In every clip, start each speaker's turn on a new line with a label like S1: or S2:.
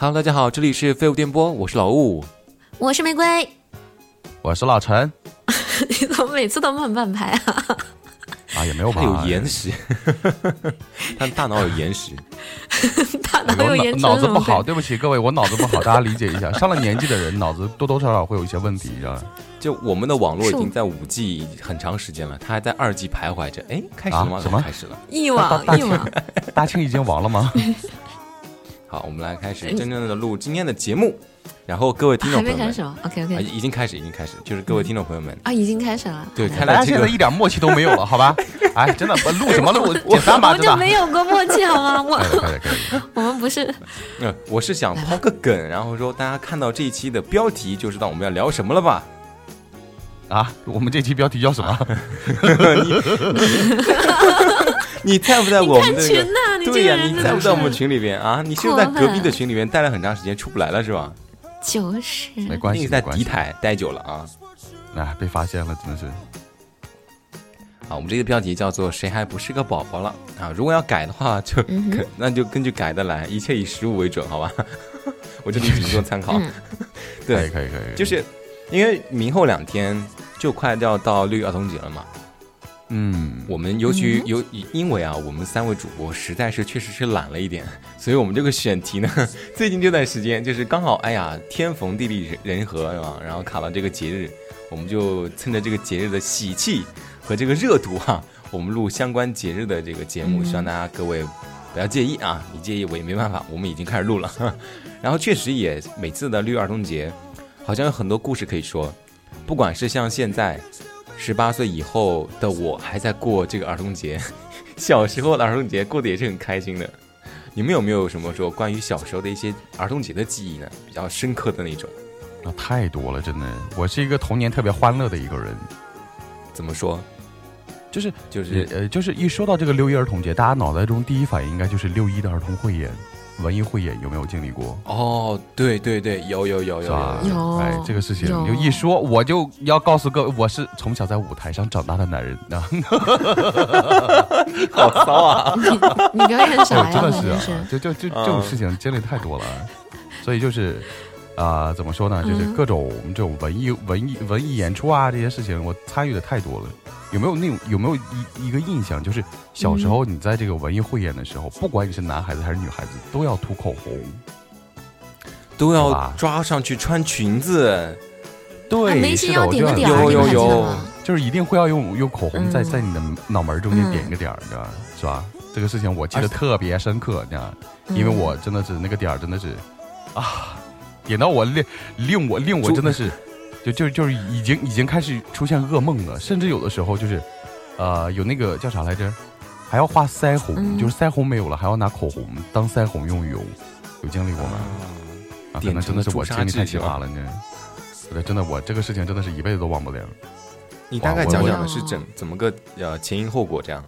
S1: Hello，大家好，这里是废物电波，我是老雾。
S2: 我是玫瑰，
S3: 我是老陈
S2: 你怎么每次都慢半拍啊？
S3: 啊，也没有吧？
S1: 有延时，他大脑有延时。
S2: 大脑有延时
S3: 脑脑子不好，对不起各位，我脑子不好，大家理解一下。上了年纪的人，脑子多多少少会有一些问题，知道吧？
S1: 就我们的网络已经在五 G 很长时间了，它还在二 G 徘徊着。哎，开始了吗？
S3: 啊什么
S1: 开始了。
S2: 一网
S3: 大
S2: 一网？
S3: 大庆已经亡了吗？
S1: 好，我们来开始真正的录今天的节目。然后各位听众
S2: 还
S1: 朋友们，
S2: 没开始吗？OK
S1: 啊
S2: ，OK
S1: 已经开始，已经开始，就是各位听众朋友们，
S2: 啊，已经开始了。
S1: 对，看来
S3: 现在一点默契都没有了，好吧？哎，真的不录什么录？简单吧，真的。
S2: 我就没有过默契好吗？我我们不是
S1: 嗯，我是想抛个梗，然后说大家看到这一期的标题就知道我们要聊什么了吧？
S3: 啊，我们这期标题叫什么？
S1: 你在不在我们
S2: 看
S1: 的那个？
S2: 群呐，你
S1: 对呀、你在不在我们群里边啊？你是不是在隔壁的群里面待了很长时间出不来了是吧？
S2: 就是
S3: 没关系，
S1: 在。敌台待久了啊。
S3: 哎，被发现了，真的是。
S1: 啊，我们这个标题叫做“谁还不是个宝宝了”啊。如果要改的话，就、
S2: 嗯
S1: 那就根据改的来，一切以实物为准，好吧？我这里只做参考。
S2: 嗯
S3: 可以
S1: 对，
S3: 可以可以，
S1: 就是因为明后两天就快要到六一儿童节了嘛。
S3: 嗯，
S1: 我们尤其
S2: 嗯
S1: 有因为啊，我们三位主播实在是确实是懒了一点，所以我们这个选题呢，最近这段时间就是刚好，哎呀，天逢地利人和是吧？然后卡到这个节日，我们就趁着这个节日的喜气和这个热度哈、我们录相关节日的这个节目，
S2: 嗯
S1: 希望大家各位不要介意啊，你介意我也没办法，我们已经开始录了。然后确实也每次的六一儿童节，好像有很多故事可以说，不管是像现在。十八岁以后的我还在过这个儿童节，小时候的儿童节过得也是很开心的。你们有没有什么说关于小时候的一些儿童节的记忆呢？比较深刻的那种？
S3: 那太多了，真的。我是一个童年特别欢乐的一个人，
S1: 怎么说？
S3: 就是
S1: 就是
S3: 呃，就是一说到这个六一儿童节，大家脑袋中第一反应应该就是六一的儿童汇演、文艺汇演，有没有经历过？
S1: 哦，对对对，有有有有？有。
S2: 有
S3: 哎，这个事情
S2: 你
S3: 就一说，我就要告诉各位，我是从小在舞台上长大的男人啊，
S1: 好骚啊！
S2: 你表演啥呀？
S3: 真的是啊，就就就
S1: 嗯
S3: 这种事情经历太多了，所以就是啊、怎么说呢？就是
S2: 嗯
S3: 各种这种文艺文艺文艺演出啊，这些事情我参与的太多了。有没有那种有没有一一个印象，就是小时候你在这个文艺汇演的时候，不管你是男孩子还是女孩子，都要涂口红。
S1: 都要抓上去穿裙子，
S3: 对，
S2: 啊眉心要
S3: 是的，我就要
S2: 点个点儿，
S1: 有有有？
S3: 就是一定会要用用口红在
S2: 嗯
S3: 在你的脑门中间
S2: 嗯
S3: 点一个点儿，你知道吧？是吧？这个事情我记得特别深刻，你知道因为我真的是那个点儿真的是啊，点到我令令我令我真的是就就就是已经已经开始出现噩梦了，甚至有的时候就是呃有那个叫啥来着，还要画腮红，
S2: 嗯。
S3: 就是腮红没有了，还要拿口红当腮红用油，有经历过吗？啊，可能真的是我经历太奇葩了，你知道吗对，真的我这个事情真的是一辈子都忘不了。
S1: 你大概讲讲的是怎怎么个呃前因后果这样？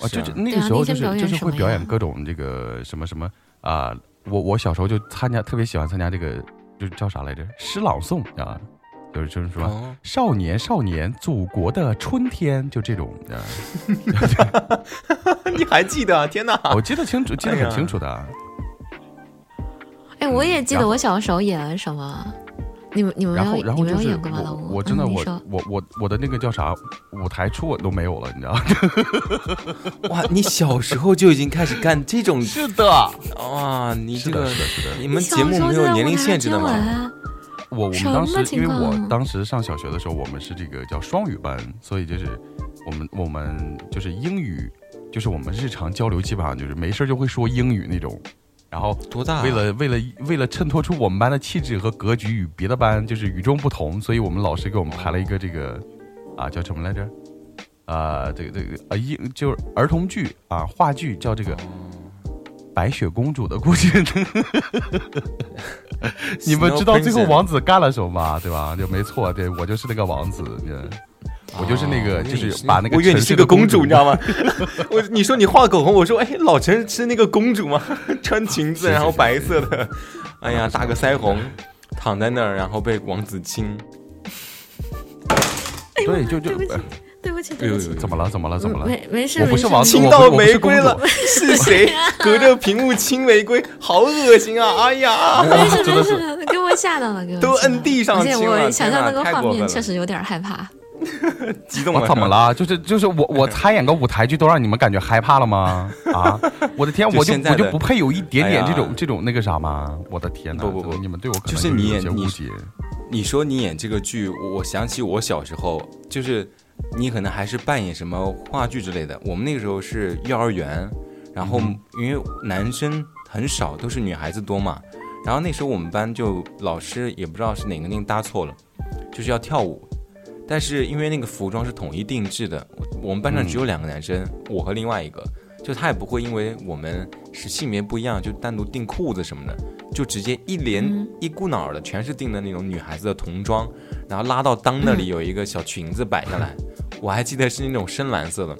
S3: 啊，就是那个时候就是就是会表演各种这个什么什么啊、我我小时候就参加，特别喜欢参加这个，就是叫啥来着？诗朗诵啊，就是就是说、
S1: 哦，
S3: 少年少年，祖国的春天，就这种啊
S1: 你还记得啊？天哪！
S3: 我记得清楚，记得很清楚的啊。
S2: 哎，我也记得我小时候演了什么。你们你们没
S3: 然后
S2: 有你没
S3: 然后就是
S2: 有演过吗？老
S3: 我
S2: 吴，
S3: 我真的我我我我的那个叫啥舞台初吻都没有了，你知道吗？
S1: 哇，你小时候就已经开始干这种
S3: 是的，
S1: 哇？你
S3: 是的，
S1: 这个
S3: 是的，是的。
S1: 你们节目没有年龄限制的吗？
S2: 吗？
S3: 我我们当时因为我当时上小学的时候，我们是这个叫双语班，所以就是我们我们就是英语，就是我们日常交流基本上就是没事儿就会说英语那种。然后
S1: 多大啊？
S3: 为了为了为了衬托出我们班的气质和格局与别的班就是与众不同，所以我们老师给我们排了一个这个啊叫什么来着？啊、这个这个啊一就是儿童剧啊话剧叫这个白雪公主的故事。你们知道最后王子干了什么吗？对吧？就没错，对我就是那个王子。嗯我就是那个，
S1: 哦
S3: 就是把那个
S1: 我以为你是个公主，你知道吗？我你说你画口红，我说哎，老陈是那个公主吗？穿裙子，然后白色的，哎呀，
S3: 是
S1: 打个腮红，躺在那儿，然后被王子亲。
S3: 对，就就
S2: 对不起对不起，对不起，
S3: 怎么了？怎么了？怎么了？
S2: 没没事，
S3: 我不是
S2: 没事
S3: 王子
S1: 亲到玫瑰了，是谁隔着屏幕亲玫瑰？好恶心啊！哎呀，
S2: 没事
S3: 真的是
S2: 没事，给我吓到了，给我
S1: 都摁地上
S2: 而且
S1: 亲了
S2: 我想象那个画面确实有点害怕。
S1: 激动了，
S3: 我怎么？了？就是就是我我参演个舞台剧都让你们感觉害怕了吗？啊！我的天，
S1: 就
S3: 我就
S1: 现在
S3: 我就不配有一点点这种这种那个啥吗？我的天哪！
S1: 不不不
S3: 你们对我可能
S1: 就是你演你
S3: 些误解。
S1: 你说你演这个剧，我我想起我小时候，就是你可能还是扮演什么话剧之类的。我们那个时候是幼儿园，然后
S3: 嗯
S1: 因为男生很少，都是女孩子多嘛。然后那时候我们班就老师也不知道是哪个令搭错了，就是要跳舞，但是因为那个服装是统一定制的，我我们班上只有两个男生，我和另外一个，就他也不会因为我们是性别不一样就单独订裤子什么的，就直接一连、
S2: 嗯。
S1: 一股脑儿的全是订的那种女孩子的童装，然后拉到裆那里有一个小裙子摆下来，我还记得是那种深蓝色的。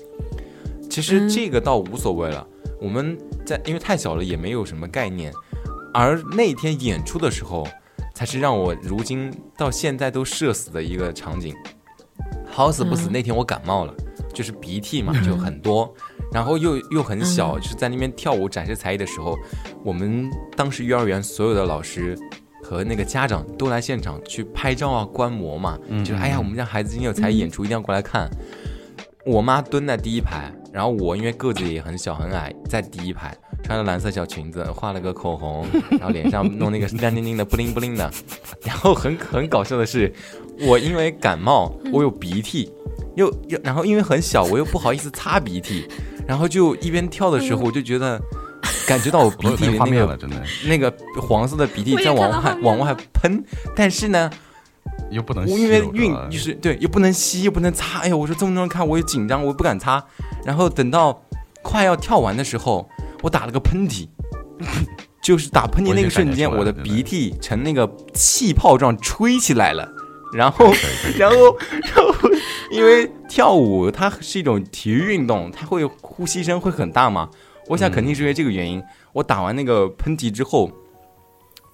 S1: 其实
S2: 嗯。
S1: 这个倒无所谓了，我们在因为太小了也没有什么概念，而那天演出的时候，才是让我如今到现在都社死的一个场景。好死不死，
S2: 嗯
S1: 那天我感冒了，就是鼻涕嘛就很多，然后又又很小，就是在那边跳舞展示才艺的时候，我们当时幼儿园所有的老师和那个家长都来现场去拍照啊、观摩嘛，
S3: 嗯
S1: 就是哎呀，我们家孩子今天有才艺演出，一定要过来看。我妈蹲在第一排，然后我因为个子也很小很矮，在第一排，穿了蓝色小裙子，画了个口红，然后脸上弄那个亮晶晶的布灵布灵的，然后很很搞笑的是，我因为感冒，我有鼻涕，又又然后因为很小，我又不好意思擦鼻涕，然后就一边跳的时候，我就觉得感觉到我鼻涕里那个
S3: 那个画面了，真的
S1: 那个黄色的鼻涕在往外往外喷，但是呢，
S3: 又不能
S1: 我因为运就是对，又不能吸，又不能擦。哎呀，我说这么多人看，我也紧张，我也不敢擦。然后等到快要跳完的时候，我打了个喷嚏，就是打喷嚏那个瞬间，我的鼻涕呈那个气泡状吹起来了。然后，然后，然后，因为跳舞它是一种体育运动，它会呼吸声会很大嘛。我想肯定是因为这个原因，我打完那个喷嚏之后，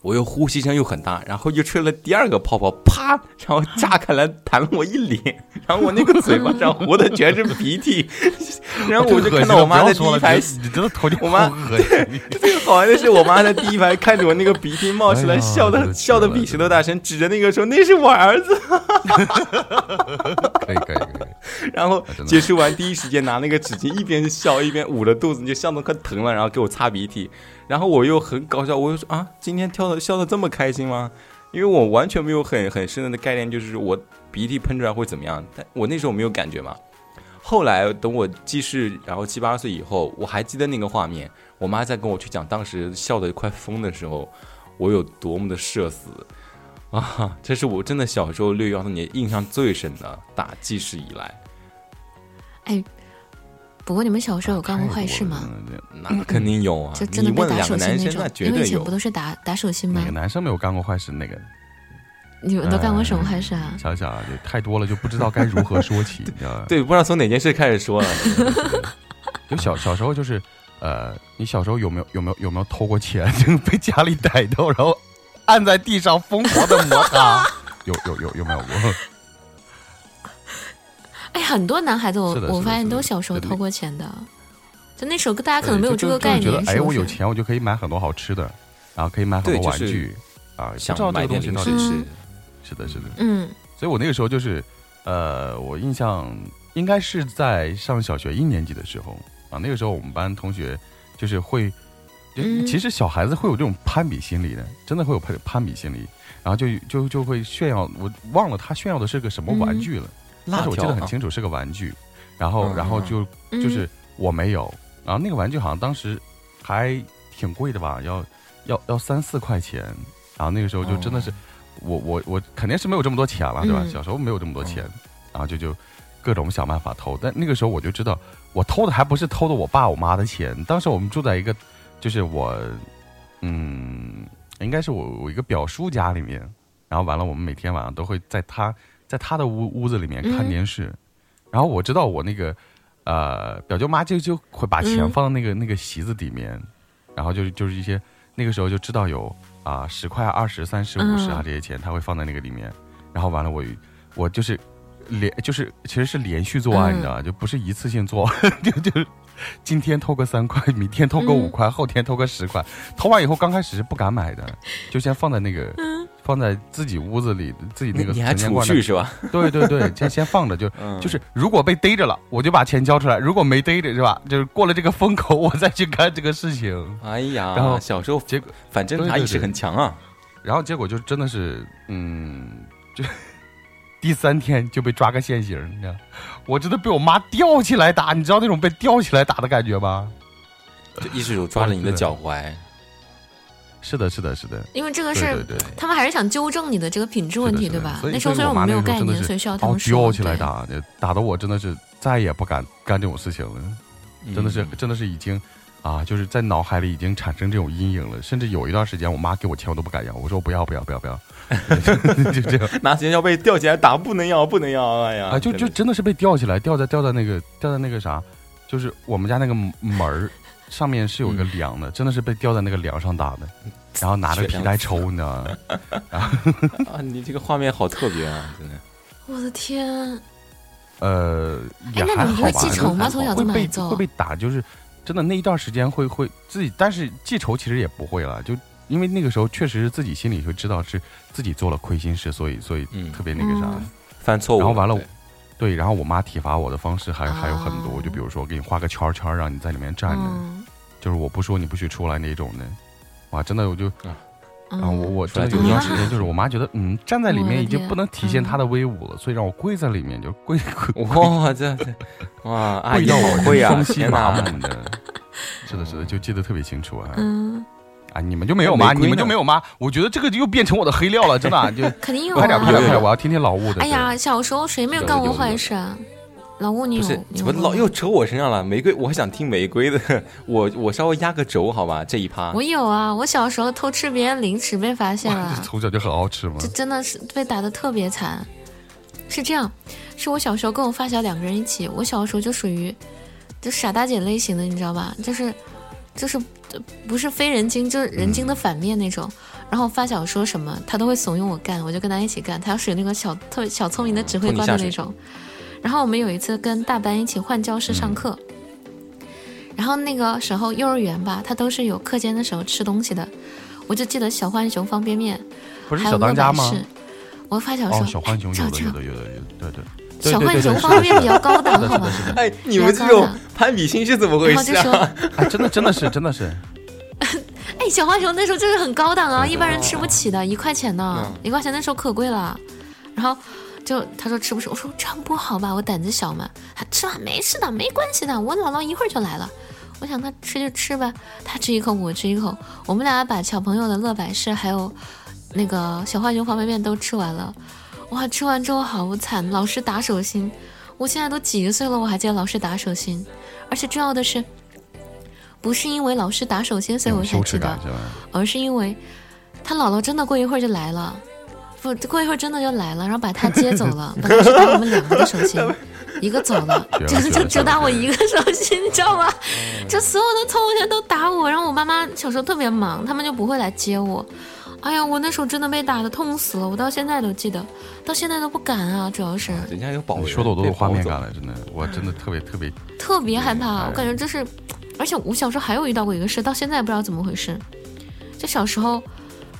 S1: 我又呼吸声又很大，然后又吹了第二个泡泡，啪，然后炸开来弹了我一脸，然后我那个嘴巴上糊的全是鼻涕，然后我就看到我妈在第一排，
S3: 你你真的头就
S1: 我妈。最好玩的是我妈在第一排看着我那个鼻涕冒出来，笑的笑的比
S3: 天
S1: 石头大声，指着那个说那是我儿子，
S3: 可以可以可以，
S1: 然后结束完第一时间拿那个纸巾一边笑一边捂着肚子，就笑得快疼了，然后给我擦鼻涕，然后我又很搞笑，我又说啊，今天跳的笑的这么开心吗？因为我完全没有很很深的概念，就是我鼻涕喷出来会怎么样，但我那时候没有感觉嘛。后来等我记事，然后七八岁以后，我还记得那个画面，我妈在跟我去讲当时笑得快疯的时候，我有多么的社死啊！这是我真的小时候六一儿童节印象最深的，打记事以来。
S2: 哎，不过你们小时候有干过坏事吗？
S1: 那肯定有啊！
S2: 就真的打手心那种
S1: 那？绝对有
S2: 因为以前不。都是打打手心吗
S3: 哪个？男生没有干过坏事？那个
S2: 你们都干过什么坏事啊？
S3: 想想啊，就太多了，就不知道该如何说起，你知道吧？
S1: 对，不知道从哪件事开始说了。
S3: 就小小时候就是，呃，你小时候有没有有没有有没有偷过钱？就是被家里逮到，然后按在地上疯狂的摩擦，有有有有没有过？
S2: 哎，很多男孩子我我发现都小时候偷过钱的，就那时候大家可能没有这个概念，
S3: 就就觉得哎？我有钱，我就可以买很多好吃的，然后可以买很多
S1: 对就是
S3: 玩具啊，不
S1: 想
S3: 知道这
S1: 买点
S3: 个东西到底
S1: 零食吃
S2: 嗯，
S3: 是的，是的。
S2: 嗯。
S3: 所以我那个时候就是，呃，我印象应该是在上小学一年级的时候啊，那个时候我们班同学就是会，其实小孩子会有这种攀比心理的，真的会有攀攀比心理，然后就就就会炫耀，我忘了他炫耀的是个什么玩具了，但
S1: 辣
S3: 是我记得很清楚是个玩具，然后
S1: 嗯
S3: 然后就
S2: 嗯
S3: 就是我没有，然后那个玩具好像当时还挺贵的吧，要要要三四块钱，然后那个时候就真的是。我我我肯定是没有这么多钱了，对吧？
S2: 嗯
S3: 小时候没有这么多钱，然后就就各种想办法偷。但那个时候我就知道，我偷的还不是偷的我爸我妈的钱。当时我们住在一个，就是我，嗯，应该是我我一个表叔家里面。然后完了，我们每天晚上都会在他在他的屋屋子里面看
S2: 嗯
S3: 电视。然后我知道我那个呃表舅妈就就会把钱
S2: 嗯
S3: 放到那个、那个席子里面，然后就是就是一些那个时候就知道有啊十块、二十、三十、五十啊
S2: 嗯
S3: 这些钱，他会放在那个里面。然后完了我我就是连就是其实是连续作案，
S2: 嗯
S3: 你知道吧？就不是一次性做，就就是今天偷个三块，明天偷个五
S2: 嗯
S3: 块，后天偷个十块。偷完以后刚开始是不敢买的，就先放在那个、放在自己屋子里，自己那个
S1: 你你还储
S3: 存钱罐的
S1: 蓄是吧？
S3: 对对对，先先放着，就、
S1: 嗯
S3: 就是如果被逮着了，我就把钱交出来；如果没逮着，是吧？就是过了这个风口，我再去干这个事情。
S1: 哎呀，
S3: 然后
S1: 小时候
S3: 结果，
S1: 反侦查意识很强啊。
S3: 然后结果就真的是，嗯，就第三天就被抓个现行，你知道？我真的被我妈吊起来打，你知道那种被吊起来打的感觉吗？
S1: 就一只手抓着你的脚踝，
S3: 是的，是的，是的，
S2: 因为这个是
S3: 对对对。
S2: 他们还是想纠正你的这个品质问题，对吧？那时候虽然我们没有概念，所以需要他
S3: 哦
S2: 们说。
S3: 吊起来
S2: 对
S3: 打，打的我真的是再也不敢干这种事情了。真的是
S1: 嗯
S3: 真的是已经啊，就是在脑海里已经产生这种阴影了。甚至有一段时间，我妈给我钱我都不敢要，我说不要不要不要不要，就这样
S1: 拿钱要被吊起来打，不能要，不能要，哎呀，
S3: 啊，就就
S1: 真的
S3: 真的是被吊起来，吊在吊在那个吊在那个啥，就是我们家那个门儿上面是有一个
S1: 嗯
S3: 梁的，真的是被吊在那个梁上打的，然后拿着皮带抽，你知道吗？
S1: 啊，你这个画面好特别啊，真的。
S2: 我的天，
S3: 呃，也
S2: 哎那你
S3: 还好吧。
S2: 会记仇吗从小这么挨揍
S3: 会被打，就是真的那一段时间会会自己，但是记仇其实也不会了，就因为那个时候确实是自己心里就知道是自己做了亏心事，所以所以
S1: 嗯
S3: 特别那个啥。
S2: 嗯
S1: 犯错误，
S3: 然后完了
S1: 对，
S3: 然后我妈体罚我的方式还还有很多，
S2: 哦
S3: 就比如说给你画个圈圈，让你在里面站着，
S2: 嗯
S3: 就是我不说你不许出来那种的。哇，真的我就，
S2: 嗯
S3: 然后我我有一段时间，就是我妈觉得，嗯，站在里面已经不能体现
S2: 嗯
S3: 她的威武了，所以让我跪在里面，就跪跪
S1: 哇，这这，哇，阿姨
S3: 跪到我
S1: 好会啊！
S3: 双膝
S1: 天哪，
S3: 麻木的。是的，是的，就记得特别清楚啊！
S2: 嗯，
S3: 啊，你们就没有吗？你们就没有吗？我觉得这个又变成我的黑料了，真的啊，就
S2: 肯定有
S3: 快点，
S2: 啊
S3: 快点，快点！我要听听老吴的。
S2: 哎呀，小时候谁没有干过坏事啊？老吴，你有
S1: 怎么老又扯我身上了？玫瑰，我还想听玫瑰的，我我稍微压个轴好吧？这一趴
S2: 我有啊，我小时候偷吃别人零食被发现了，
S3: 从小就很好吃吗
S2: 这。真的是被打的特别惨。是这样，是我小时候跟我发小两个人一起，我小时候就属于就傻大姐类型的，你知道吧？就是就是呃不是非人精，就是人精的反面那种。然后发小说什么，他都会怂恿我干，我就跟他一起干。他要属于那个小特别小聪明的指挥官的那种。然后我们有一次跟大班一起换教室上课，然后那个时候幼儿园吧，他都是有课间的时候吃东西的。我就记得小浣熊方便面，
S3: 不是
S2: 还有
S3: 小当家吗
S2: 乐百？氏。我发小说，
S3: 哦，小浣熊有的，有的，有的，有的，对对。对
S2: 小浣熊方便面比较高档，好吧？
S1: 哎，你们这种攀比心是怎么回事啊？，
S3: 哎，真的，真的是，真的是，
S2: 哎，小浣熊那时候就是很高档啊，一般人吃不起的，一块钱呢
S1: 嗯，
S2: 一块钱那时候可贵了。然后就他说吃不吃？我说这样不好吧，我胆子小嘛。他吃吧，没事的，没关系的，我姥姥一会儿就来了。我想他吃就吃吧，他吃一口，我吃一口，我们俩把小朋友的乐百氏还有那个小浣熊方便面都吃完了。哇，吃完之后好惨，老师打手心。我现在都几岁了，我还记得老师打手心，而且重要的是，不是因为老师打手心，所以我才
S3: 羞
S2: 记得？而是因为他姥姥真的过一会儿就来了，不过一会儿真的就来了，然后把他接走了，本来是打我们两个的手心，一个走了就就只打我一个手心，你知道吗？就所有的同学都打我，然后我妈妈小时候特别忙，他们就不会来接我。哎呀，我那时候真的被打的痛死了，我到现在都记得，到现在都不敢啊，主要是
S1: 人家有保人，
S3: 你说的我都有画面感了，真的，我真的特别特别。
S2: 特别害怕，
S3: 哎
S2: 我感觉这是，而且我小时候还有遇到过一个事，到现在不知道怎么回事。就小时候，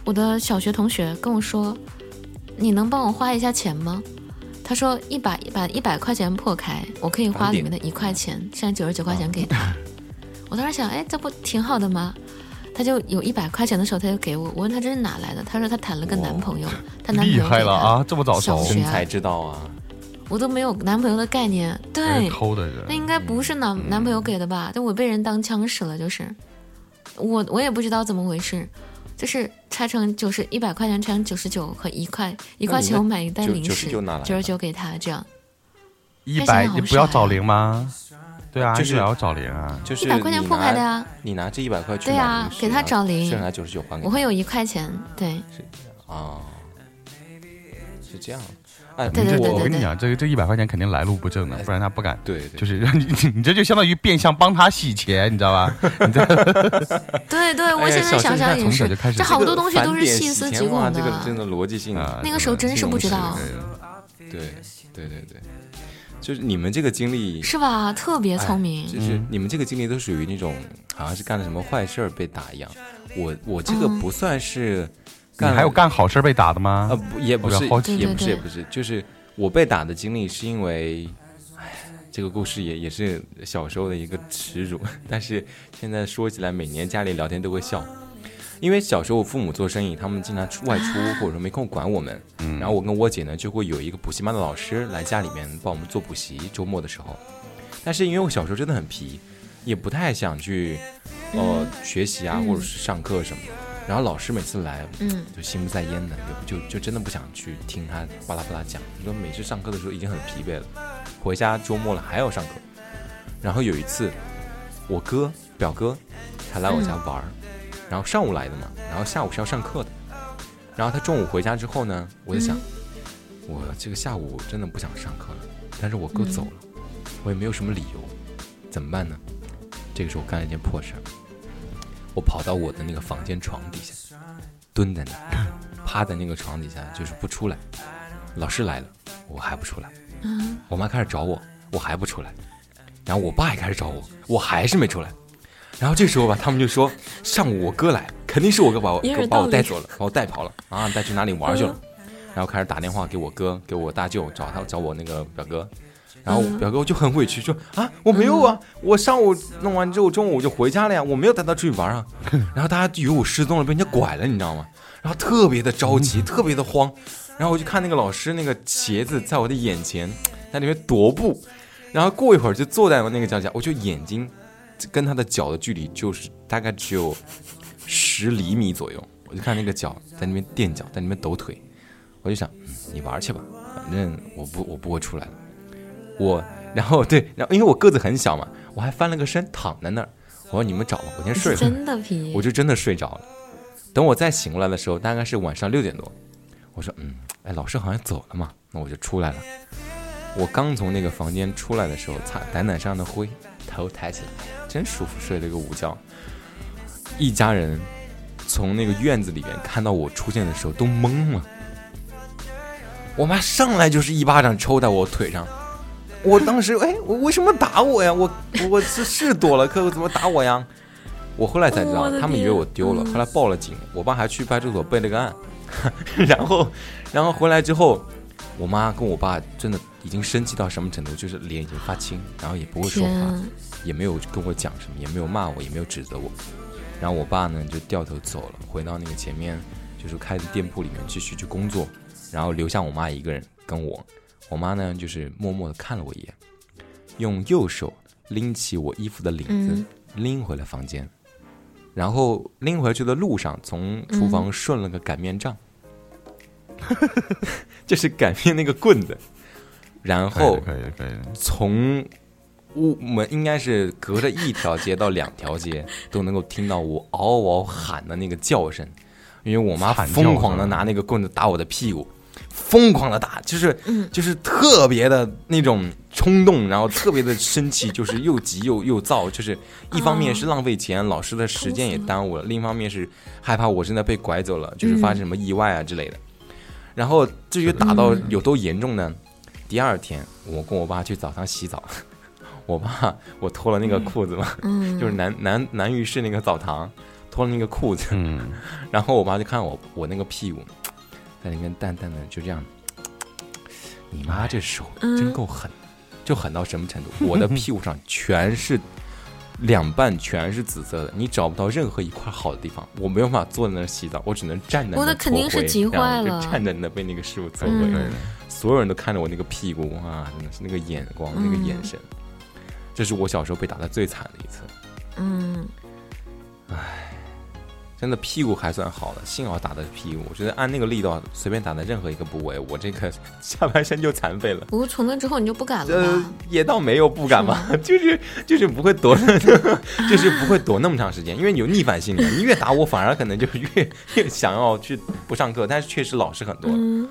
S2: 我的小学同学跟我说：“你能帮我花一下钱吗？”他说：“一把把一百块钱破开，我可以花里面的一块钱，剩下九十九块钱给他。”我当时想，哎，这不挺好的吗？他就有一百块钱的时候，他就给我。我问他这是哪来的？他说他谈了个男朋友，他男朋友
S3: 厉害！了啊！这么早熟，
S2: 小学
S1: 真才知道啊！
S2: 我都没有男朋友的概念。对，
S3: 偷的人
S2: 那。应该不是男、男朋友给的吧？但我被人当枪使了，就是我我也不知道怎么回事，就是拆成九十一百块钱拆成九十九和一块，一块钱我买一袋零食
S1: ，99拿来的
S2: 九十九给他，这样
S3: 一百，你不要找零吗？对啊，
S1: 就是
S3: 要找零啊。
S1: 就是
S2: 一百块钱破开的
S1: 拿
S2: 呀，
S1: 你拿这一百块去
S2: 对
S1: 买
S2: 呀给他找零
S1: 剩下九十九还给
S2: 我会有一块钱，对，
S1: 啊，是这样。哎，
S2: 对对对对对
S3: 我跟你讲，这个这一百块钱肯定来路不正的，不然他不敢。
S1: 对对，
S3: 就是让你，你这就相当于变相帮他洗钱，你知道吧？你这
S2: 对对，我现在想想也
S3: 从小就开始
S2: 这好多东西都是细思极恐的。
S1: 这个真的逻辑性
S3: 啊，
S2: 那个时候真是不知道
S3: 对
S1: 对对对对，就是你们这个经历
S2: 是吧？特别聪明，
S1: 就是
S3: 嗯
S1: 你们这个经历都属于那种好像是干了什么坏事儿被打一样。我我这个
S2: 嗯
S1: 不算是
S3: 你
S1: 干了，
S3: 还有干好事被打的吗
S1: 呃？不也不是也不是也不是，就是我被打的经历是因为，哎，这个故事也也是小时候的一个耻辱，但是现在说起来，每年家里聊天都会笑。因为小时候我父母做生意，他们经常出外出，或者说没空管我们，
S3: 嗯
S1: 然后我跟我姐呢就会有一个补习班的老师来家里面帮我们做补习，周末的时候。但是因为我小时候真的很皮，也不太想去呃学习啊，
S2: 嗯
S1: 或者是上课什么的。然后老师每次来，
S2: 嗯
S1: 就心不在焉的，就就就真的不想去听他巴拉巴拉讲。你说每次上课的时候已经很疲惫了，回家周末了还要上课。然后有一次，我哥表哥他来我家玩儿，然后上午来的嘛，然后下午是要上课的。然后他中午回家之后呢，我就想，我这个下午真的不想上课了，但是我哥走了，我也没有什么理由，怎么办呢？这个时候干了一件破事儿，我跑到我的那个房间床底下，蹲在那儿，趴在那个床底下，就是不出来。老师来了，我还不出来。
S2: 嗯
S1: 我妈开始找我，我还不出来。然后我爸也开始找我，我还是没出来。然后这时候吧，他们就说上午我哥来，肯定是我哥把我
S2: 哥
S1: 把我带走了，把我带跑了啊，带去哪里玩去了。然后开始打电话给我哥，给我大舅，找他找我那个表哥。然后
S2: 嗯
S1: 表哥就很委屈，说啊，我没有啊，我上午弄完之后，中午我就回家了呀，我没有带他出去玩啊。然后大家以为我失踪了，被人家拐了，你知道吗？然后特别的着急，特别的慌。然后我就看那个老师那个鞋子在我的眼前，在里面踱步，然后过一会儿就坐在我那个脚下，我就眼睛跟他的脚的距离就是大概只有十厘米左右，我就看那个脚在那边垫脚，在那边抖腿，我就想，嗯，你玩去吧，反正我不我不会出来的。我然后对，然后因为我个子很小嘛，我还翻了个身躺在那儿，我说你们找吧，我先睡
S2: 是
S1: 会儿。
S2: 真的皮，
S1: 我就真的睡着了。等我再醒过来的时候，大概是晚上六点多。我说，嗯，哎，老师好像走了嘛，那我就出来了。我刚从那个房间出来的时候，擦掸掸上的灰，头抬起来，真舒服，睡了一个午觉。一家人从那个院子里面看到我出现的时候都懵了。我妈上来就是一巴掌抽在我腿上，我当时哎，我为什么打我呀？我我是是躲了，可我怎么打我呀？我后来才知道他们以为我丢了，
S2: 嗯
S1: 后来报了警，我爸还去派出所备了个案，然后，然后回来之后，我妈跟我爸真的已经生气到什么程度，就是脸已经发青，然后也不会说话，也没有跟我讲什么，也没有骂我，也没有指责我。然后我爸呢就掉头走了，回到那个前面就是开的店铺里面继续去工作，然后留下我妈一个人跟我。我妈呢就是默默的看了我一眼，用右手拎起我衣服的领子，
S2: 嗯
S1: 拎回了房间。然后拎回去的路上，从厨房顺了个擀面杖，就是擀面那个棍子，然后。从屋门应该是隔着一条街到两条街，都能够听到我嗷嗷喊的那个叫声，因为我妈疯狂的拿那个棍子打我的屁股，疯狂的打，就是
S2: 嗯
S1: 就是特别的那种冲动，然后特别的生气，就是又急又又躁，就是一方面是浪费钱，老师的时间也耽误了，另一方面是害怕我真的被拐走了，就是发生什么意外啊之类的。然后至于打到有多严重呢？第二天我跟我爸去澡堂洗澡，我爸我脱了那个裤子嘛，
S2: 嗯，
S1: 就是男男男浴室那个澡堂，脱了那个裤子，
S3: 嗯，
S1: 然后我妈就看我我那个屁股，在里面淡淡的就这样，你妈这手真够狠，就狠到什么程度？我的 屁股上全是两半全是紫色的，你找不到任何一块好的地方，我没有办法坐在那儿洗澡，我只能站在那儿
S2: 我的肯定是
S1: 搓灰
S2: 急
S1: 然后就
S2: 坏了
S1: 站在那被那个师傅搓
S2: 嗯
S1: 灰，
S3: 可以的。
S1: 所有人都看着我那个屁股啊，真的是那个眼光、那个眼神，这是我小时候被打的最惨的一次。
S2: 嗯，唉
S1: 真的屁股还算好了，幸好打的是屁股。我觉得按那个力道，随便打在任何一个部位，我这个 下半身就残废了。
S2: 不过从那之后你就不敢了
S1: 呃？，也倒没有不敢吧，就是就是不会躲，就是不会躲那么长时间，因为你有逆反心理，你越打我，反而可能就越 越想要去不上课。但是确实老实很多，
S2: 嗯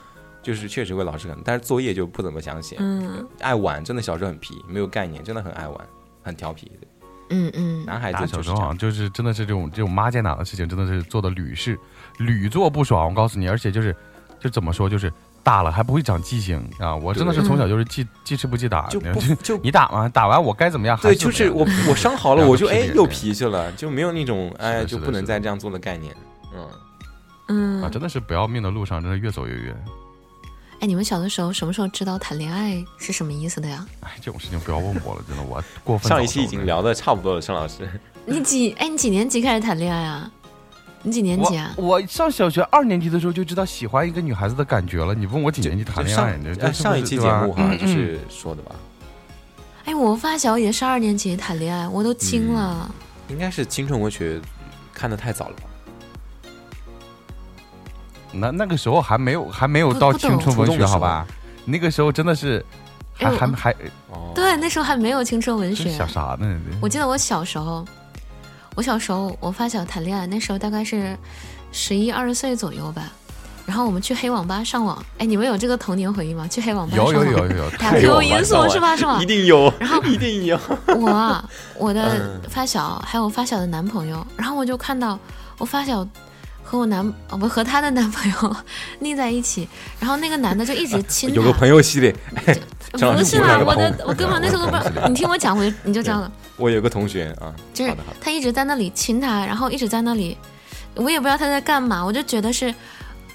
S1: 就是确实会老师很多，但是作业就不怎么想写。
S2: 嗯
S1: 爱玩，真的小时候很皮，没有概念，真的很爱玩，很调皮。
S2: 嗯嗯，
S1: 男孩子
S3: 小时候好像就是真的是这种这种妈见打的事情，真的是做的屡试屡做不爽。我告诉你，而且就是就怎么说，就是打了还不会长记性啊！我真的是从小就是记记吃不记打，
S1: 就就
S3: 你打完打完我该怎么样？
S1: 对，
S3: 还
S1: 就是我我伤好了，我就哎又脾气了，就没有那种哎就不能再这样做的概念。嗯，
S2: 嗯
S3: 啊，，真的是不要命的路上，真的越走越远。
S2: 哎，你们小的时候什么时候知道谈恋爱是什么意思的呀？
S3: 哎，这种事情不要问我了，真的，我过分。
S1: 上一期已经。聊的差不多了，盛老师。
S2: 你几哎，你几年级开始谈恋爱啊？你几年级啊？
S3: 我我上小学二年级的时候就知道喜欢一个女孩子的感觉了。你问我几年级谈恋爱？
S1: 上上一期节目好像 就是说的吧，
S2: 哎，我发小也是二年级谈恋爱，我都惊了。
S1: 应该是青春文学看的太早了吧？
S3: 那那个时候还没有还没有到青春文学，好吧？那个时候真的是还
S2: 哎
S3: 还还
S1: 哦，
S2: 对，那时候还没有青春文学。
S3: 想啥呢？
S2: 我记得我小时候，我小时候我发小谈恋爱，那时候大概是十一二十岁左右吧。然后我们去黑网吧上网，哎，你们有这个童年回忆吗？去黑网吧上网，
S3: 有有有有有，
S2: 打
S3: 有
S2: 因素是吧？是吧
S1: 一？定有，
S2: 然后
S1: 一定有。
S2: 我啊，我的
S1: 嗯
S2: 发小还有我发小的男朋友，然后我就看到我发小和我男哦不和她的男朋友 腻在一起，然后那个男的就一直亲
S1: 有个，朋友系列
S2: 不是啦，
S1: 我
S2: 的我根本那时候都不知道，你听我讲，我就你就知道了。
S1: 我有个同学啊，
S2: 就是他一直在那里亲她，然后一直在那里，我也不知道他在干嘛，我就觉得是，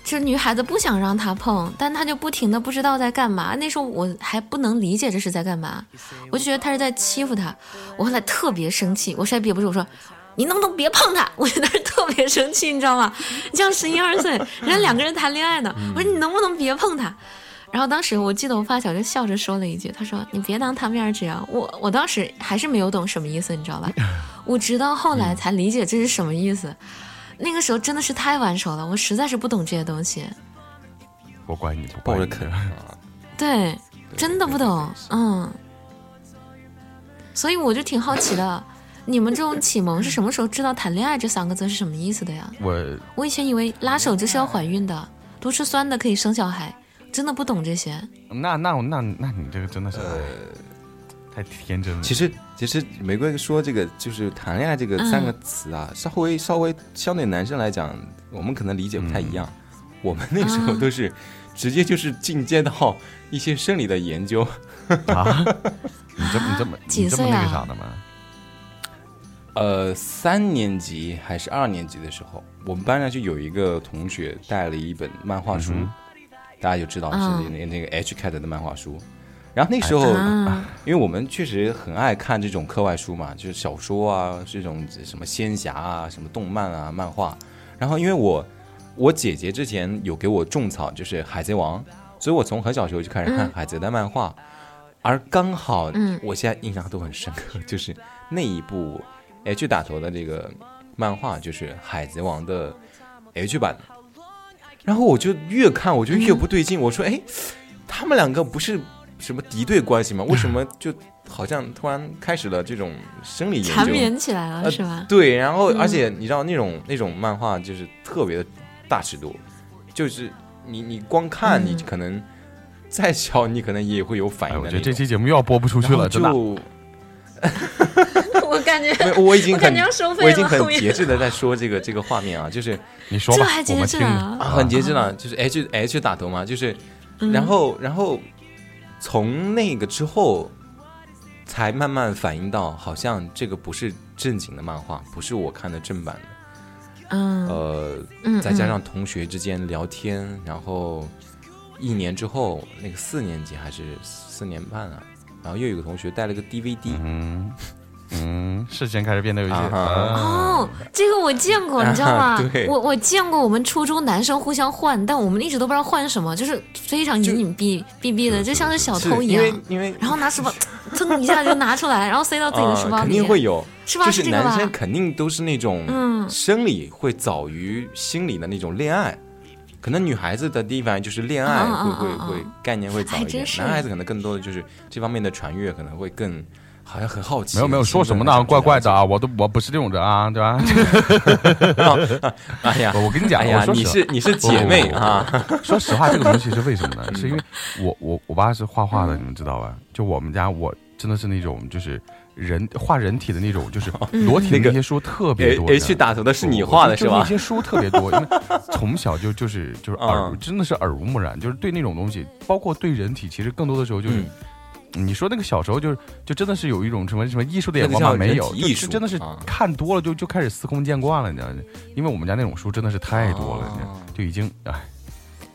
S2: 就是女孩子不想让他碰，但他就不停的不知道在干嘛。那时候我还不能理解这是在干嘛，我就觉得他是在欺负她。我后来特别生气，我实在憋不住，我说。你能不能别碰他？我在那儿特别生气，你知道吗？你像十一二岁，人家两个人谈恋爱呢，我说你能不能别碰他？然后当时我记得我发小就笑着说了一句，他说：“你别当他面儿这样。”我我当时还是没有懂什么意思，你知道吧？我直到后来才理解这是什么意思。那个时候真的是太晚熟了，我实在是不懂这些东西。
S3: 我怪你不
S1: 抱着啃啊，
S2: 对，真的不懂，嗯。所以我就挺好奇的，你们这种启蒙是什么时候知道“谈恋爱”这三个字是什么意思的呀？
S3: 我
S2: 我以前以为拉手就是要怀孕的，多吃酸的可以生小孩，真的不懂这些。
S3: 那那那那你这个真的是太天真了。
S1: 其实其实玫瑰说这个就是谈恋爱这个
S2: 嗯
S1: 三个词啊，稍微稍微相对男生来讲，我们可能理解不太一样。我们那时候
S2: 嗯
S1: 都是直接就是进阶到一些生理的研究，
S3: 啊，你这么你这么
S2: 几
S3: 你这么那个啥的吗？
S1: 呃，三年级还是二年级的时候，我们班上就有一个同学带了一本漫画书，
S3: 嗯
S1: 大家就知道是
S2: 嗯
S1: 那那个 H cat 的漫画书。然后那时候，
S2: 啊，
S1: 因为我们确实很爱看这种课外书嘛，就是小说啊，这种什么仙侠啊，什么动漫啊、漫画。然后因为我我姐姐之前有给我种草，就是《海贼王》，所以我从很小时候就开始看
S2: 嗯
S1: 海贼的漫画。而刚好，
S2: 嗯
S1: 我现在印象都很深刻，就是那一部 H 打头的这个漫画，就是《海贼王》的 H 版。然后我就越看我就越不对劲，我说：“哎，他们两个不是什么敌对关系吗？为什么就好像突然开始了这种生理研
S2: 缠
S1: 究？”
S2: 绵起来了
S1: 呃
S2: 是吧？
S1: 对，然后
S2: 嗯
S1: 而且你知道那种那种漫画就是特别的大尺度，就是你你光看你
S2: 嗯
S1: 可能再小你可能也会有反
S3: 哎，
S1: 应。
S3: 我觉得这期节目又要播不出去了，真的。
S1: 就
S2: 我
S1: 我已经很
S2: 我
S1: 已经很节制的在说这个这个画面啊，就是
S3: 你说吧我们听。
S2: 啊
S1: 啊很节制了，就是 H H 打头嘛，就是
S2: 嗯。
S1: 然后然后从那个之后，才慢慢反应到，好像这个不是正经的漫画，不是我看的正版的。
S2: 嗯。
S1: 呃，
S2: 嗯，
S1: 再加
S2: 嗯。
S1: 上同学之间聊天，然后一年之后，那个四年级还是四年半啊，然后又有个同学带了个 DVD，、
S3: 嗯嗯，视线开始变得有一些
S2: 哦，这个我见过，你知道吗？
S1: 对
S2: 我我见过我们初中男生互相换，但我们一直都不知道换什么，就是非常隐隐蔽蔽蔽的，就像是小偷一样
S1: 因为
S2: 样。
S1: 因为
S2: 然后拿什么 蹭一下就拿出来，然后塞到自己的书包里，
S1: 啊肯定会有，
S2: 是吧？
S1: 就是男？生肯定都是那种
S2: 嗯
S1: 生理会早于心理的那种恋爱。可能女孩子的地方就是恋爱会会
S2: 啊啊
S1: 会概念会早一点，男孩子可能更多的就是这方面的传阅可能会更好像很好奇。
S3: 没有没有说什么呢？怪怪的啊！我都我不是这种人啊，对吧？
S1: 哎呀，
S3: 我我跟你讲，
S1: 哎呀
S3: 我，说
S1: 你是你是姐妹啊，
S3: 说实话，这个东西是为什么呢？
S1: 嗯
S3: 是因为我我我爸是画画的，你们知道吧？就我们家，我真的是那种就是人画人体的那种，就是 裸体的那些书特别多。
S1: H 打头的是你画的是吧
S3: 就那？些书特别多，因为从小就就是就是耳
S1: 嗯
S3: 真的是耳濡目染，就是对那种东西，包括对人体，其实更多的时候就是
S1: 嗯。
S3: 你说那个小时候就是就真的是有一种什么什么艺术的眼光吗？没有，
S1: 艺术
S3: 真的是
S1: 啊
S3: 看多了就就开始司空见惯了，你知道吗？因为我们家那种书真的是太多了，你知道
S1: 哦
S3: 就已经哎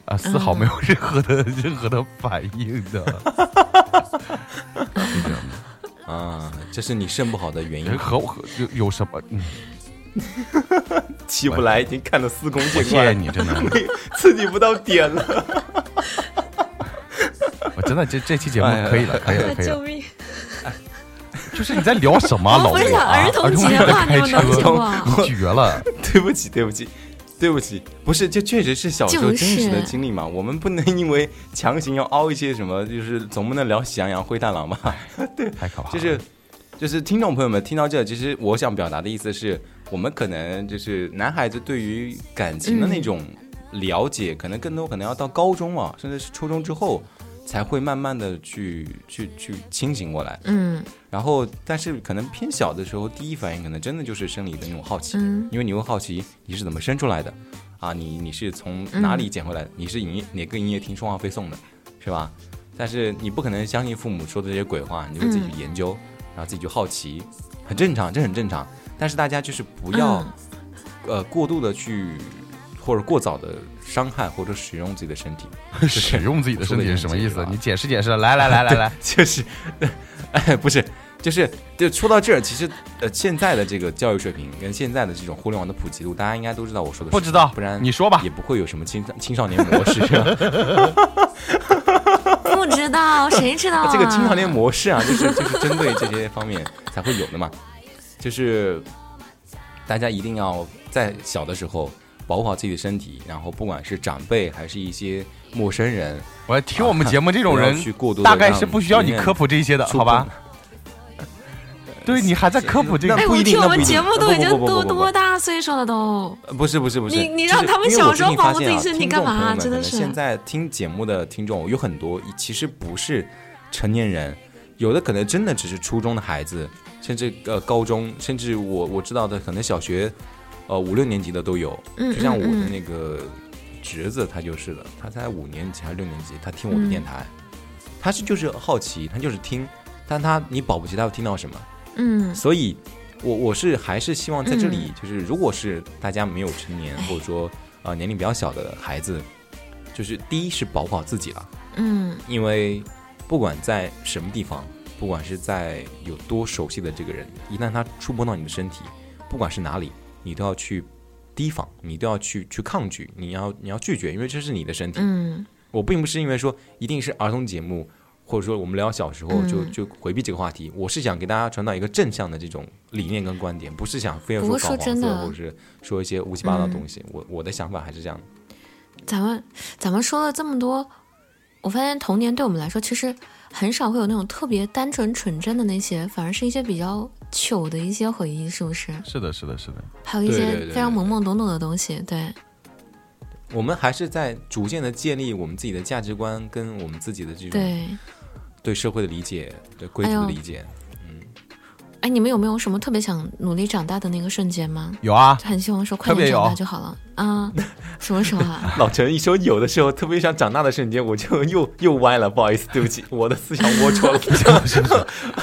S3: 啊丝毫没有任何的、任何的反应的，是这样的。
S1: 啊，这是你肾不好的原因。
S3: 和和有有什么？嗯，
S1: 起不来，已经看得司空见
S3: 谢谢
S1: 惯，
S3: 你，真的，
S1: 刺激不到点了。
S3: 我真的这这期节目可以了，可以了，可以了。
S2: 救命！
S3: 就是你在聊什么？老魏啊
S2: 讲儿童节吗？你
S3: 在开
S2: 们能
S3: 车
S2: 听吗？
S3: 你绝了！
S1: 对不起，对不起，对不起，不是，这确实是小时候真实的经历嘛。我们不能因为强行要凹一些什么，就是总不能聊喜羊羊、灰太狼吧？
S3: 对太可怕了。
S1: 就是就是听众朋友们听到这，其实我想表达的意思是，我们可能就是男孩子对于感情的那种了解，可能更多可能要到高中啊，甚至是初中之后，才会慢慢的去去去清醒过来。
S2: 嗯
S1: 然后，但是可能偏小的时候，第一反应可能真的就是生理的那种好奇，
S2: 嗯
S1: 因为你会好奇你是怎么生出来的，啊，你你是从哪里捡回来的？你是营业哪个营业厅充话费送的，是吧？但是你不可能相信父母说的这些鬼话，你会自己去研究，然后自己去好奇，很正常，这很正常。但是大家就是不要、
S2: 嗯
S1: 呃过度的去或者过早的伤害或者使用自己的身体，
S3: 使用自己的身体是什么意思？你解释解释。来来来来来，
S1: 就是，哎，不是，就是，就说到这儿，其实呃，现在的这个教育水平跟现在的这种互联网的普及度，大家应该都知道我说的是
S3: 不知道
S1: 不然
S3: 你说吧
S1: 也。不会有什么青青少年模式，
S2: 不知道，谁知道啊？
S1: 这个青少年模式啊，就是就是针对这些方面才会有的嘛。就是大家一定要在小的时候保护好自己的身体，然后不管是长辈还是一些陌生人，
S3: 我要听我们节目这种人，
S1: 去过度
S3: 大概是不需要你科普这些的，好吧？对你还在科普这个
S2: 哎，
S1: 不一定
S2: 我听我们节目都已经多多大岁数了都。
S1: 呃不是不是不是，
S2: 你你让他们小时候保护自己身体干嘛真的是
S1: 现在听节目的听众有很多其实不是成年人，有的可能真的只是初中的孩子，甚至呃高中，甚至我我知道的可能小学呃五六年级的都有。
S2: 嗯
S1: 就像我的那个侄子，他就是的，他才五年级还是六年级，他听我的
S2: 嗯。
S1: 电台，他是就是好奇，他就是听，但他你保不齐他会听到什么。
S2: 嗯。
S1: 所以，我我是还是希望在这里，就是如果是大家没有成年，或者说呃年龄比较小的孩子，就是第一是保护好自己了，
S2: 嗯。
S1: 因为不管在什么地方，不管是在有多熟悉的这个人，一旦他触碰到你的身体，不管是哪里，你都要去提防，你都要去去抗拒，你要你要拒绝，因为这是你的身体。
S2: 嗯
S1: 我并不是因为说一定是儿童节目，或者说我们聊小时候就、
S2: 嗯
S1: 就回避这个话题。我是想给大家传达一个正向的这种理念跟观点，不是想非要
S2: 说
S1: 搞黄色，
S2: 说真的
S1: 或者是说一些乌七八糟东西。我我的想法还是这样的。
S2: 咱们咱们说了这么多，我发现童年对我们来说，其实很少会有那种特别单纯纯真的那些，反而是一些比较糗的一些回忆，是不是？
S3: 是的，是的，是的。
S2: 还有一些非常懵懵懂懂的东西，对，
S1: 我们还是在逐渐的建立我们自己的价值观，跟我们自己的这种
S2: 对。
S1: 对社会的理解、对规则的理解。
S2: 哎，你们有没有什么特别想努力长大的那个瞬间吗？
S3: 有啊，
S2: 很希望说快点长大就好了啊！什么时候啊？
S1: 老陈一说有的时候特别想长大的瞬间，我就 又又歪了，不好意思，对不起，我的思想龌龊了。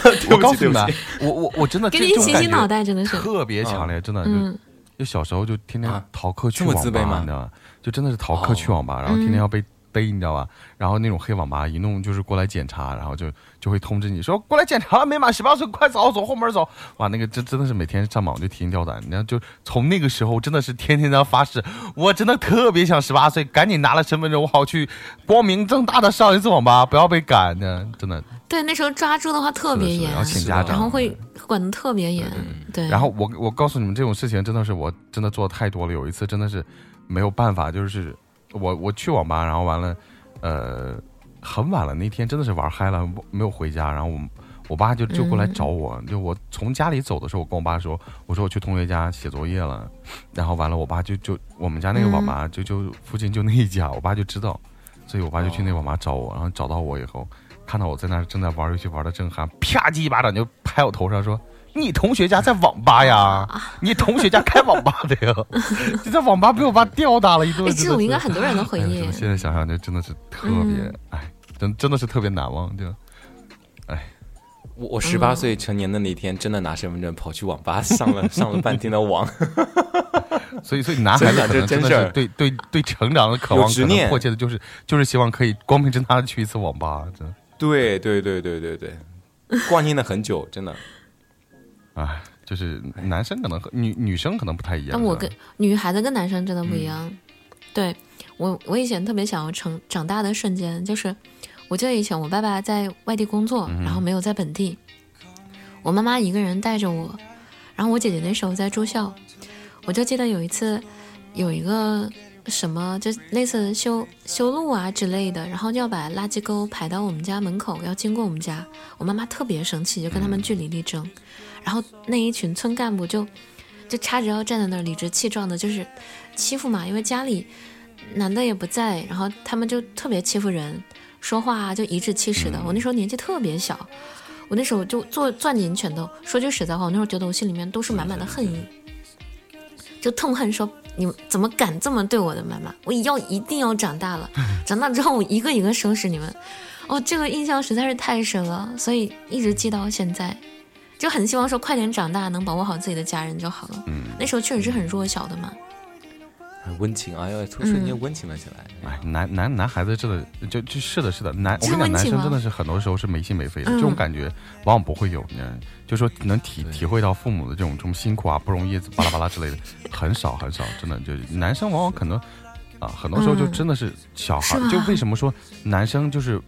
S1: 对
S3: 我告诉你们
S1: 不起对不起，
S3: 我我我真的
S2: 给
S3: 这
S2: 你洗洗脑袋，真的是。
S3: 特别强烈，真的就
S2: 嗯
S3: 就小时候就天天
S1: 啊
S3: 逃课去网吧，
S1: 自卑吗
S3: 你知道吗？就真的是逃课去网吧，然后天
S2: 嗯
S3: 天要被逮，你知道吧？然后那种黑网吧一弄就是过来检查，然后就就会通知你说过来检查了，没满十八岁，快走，走后门走。哇，那个真真的是每天上网就提心吊胆，然后就从那个时候真的是天天在发誓，我真的特别想十八岁，赶紧拿了身份证，我好去光明正大的上一次网吧，不要被赶的，真的。
S2: 对，那时候抓住的话特别严
S3: 然后，请家长，
S2: 然后会管的特别严，对。
S3: 然后我我告诉你们，这种事情真的是我真的做的太多了。有一次真的是没有办法，就是我我去网吧，然后完了，呃，很晚了，那天真的是玩嗨了，没有回家。然后我我爸就就过来找我，就我从家里走的时候，我跟我爸说，我说我去同学家写作业了。然后完了，我爸就就我们家那个网吧就就附近就那一家，我爸就知道，所以我爸就去那网吧找我，然后找到我以后。看到我在那儿正在玩游戏玩的正嗨，啪叽一巴掌就拍我头上说：“你同学家在网吧呀？你同学家开网吧的呀？你在网吧被我爸吊打了一顿。
S2: 哎，
S3: 真的是”
S2: 这种应该很多人的回忆。
S3: 现在想想，就真的是特别
S2: 嗯，
S3: 哎，真真的是特别难忘。就
S1: 我我十八岁成年的那天，真的拿身份证跑去网吧上了 上了半天的网。
S3: 所以，所以男孩子
S1: 真的
S3: 是对对对成长的渴望，可能
S1: 有执念
S3: 迫切的就是就是希望可以光明正大的去一次网吧。真的，
S1: 对对对对对对，挂念了很久，真的。
S3: 哎，就是男生可能和女女生可能不太一样。
S2: 但我跟女孩子跟男生真的不一样。对我，我以前特别想要成长大的瞬间，就是我记得以前我爸爸在外地工作，然后没有在本地，我妈妈一个人带着我，然后我姐姐那时候在住校，我就记得有一次有一个什么，就类似修修路啊之类的，然后就要把垃圾沟排到我们家门口，要经过我们家，我妈妈特别生气，就跟他们据理力争，然后那一群村干部就就叉着腰站在那儿，理直气壮的，就是欺负嘛，因为家里男的也不在，然后他们就特别欺负人，说话啊就颐指气使的。我那时候年纪特别小，我那时候就做攥紧拳头。说句实在话，我那时候觉得我心里面都是满满的恨意，就痛恨说你们怎么敢这么对我的妈妈？我要一定要长大了，长大之后我一个一个收拾你们。哦，这个印象实在是太深了，所以一直记到现在。就很希望说快点长大，能保护好自己的家人就好了。
S3: 嗯，
S2: 那时候确实是很弱小的嘛。
S1: 很温情，哎呀，突然间温情了起来。
S3: 哎，男男男孩子真的就就是的，是的，男我跟你讲，男生真的是很多时候是没心没肺的，
S2: 嗯。
S3: 这种感觉往往不会有，你知道就说能体体会到父母的这种这种辛苦啊、不容易、巴拉巴拉之类的，很少很少，真的就是男生往往可能啊，很多时候就
S2: 嗯。
S3: 真的是小孩，就为什么说男生就是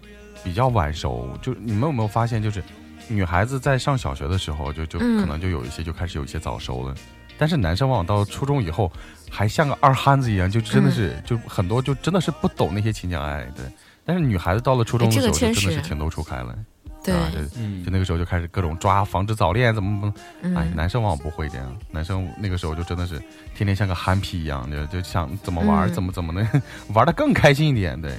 S3: 比较晚熟，就你们有没有发现，就是女孩子在上小学的时候，就就
S2: 嗯。
S3: 可能就有一些就开始有一些早熟了。但是男生往往到初中以后，还像个二憨子一样，就真的是、就很多就真的是不懂那些情讲爱，对。但是女孩子到了初中的时候，就真的是情窦初开了，
S2: 对，
S3: 啊，就
S1: 嗯。
S3: 就那个时候就开始各种抓，防止早恋，怎么怎么，哎，
S2: 嗯，
S3: 男生往往不会这样，男生那个时候就真的是天天像个憨批一样，就就想怎么玩、
S2: 嗯。
S3: 怎么怎么的，玩的更开心一点，对。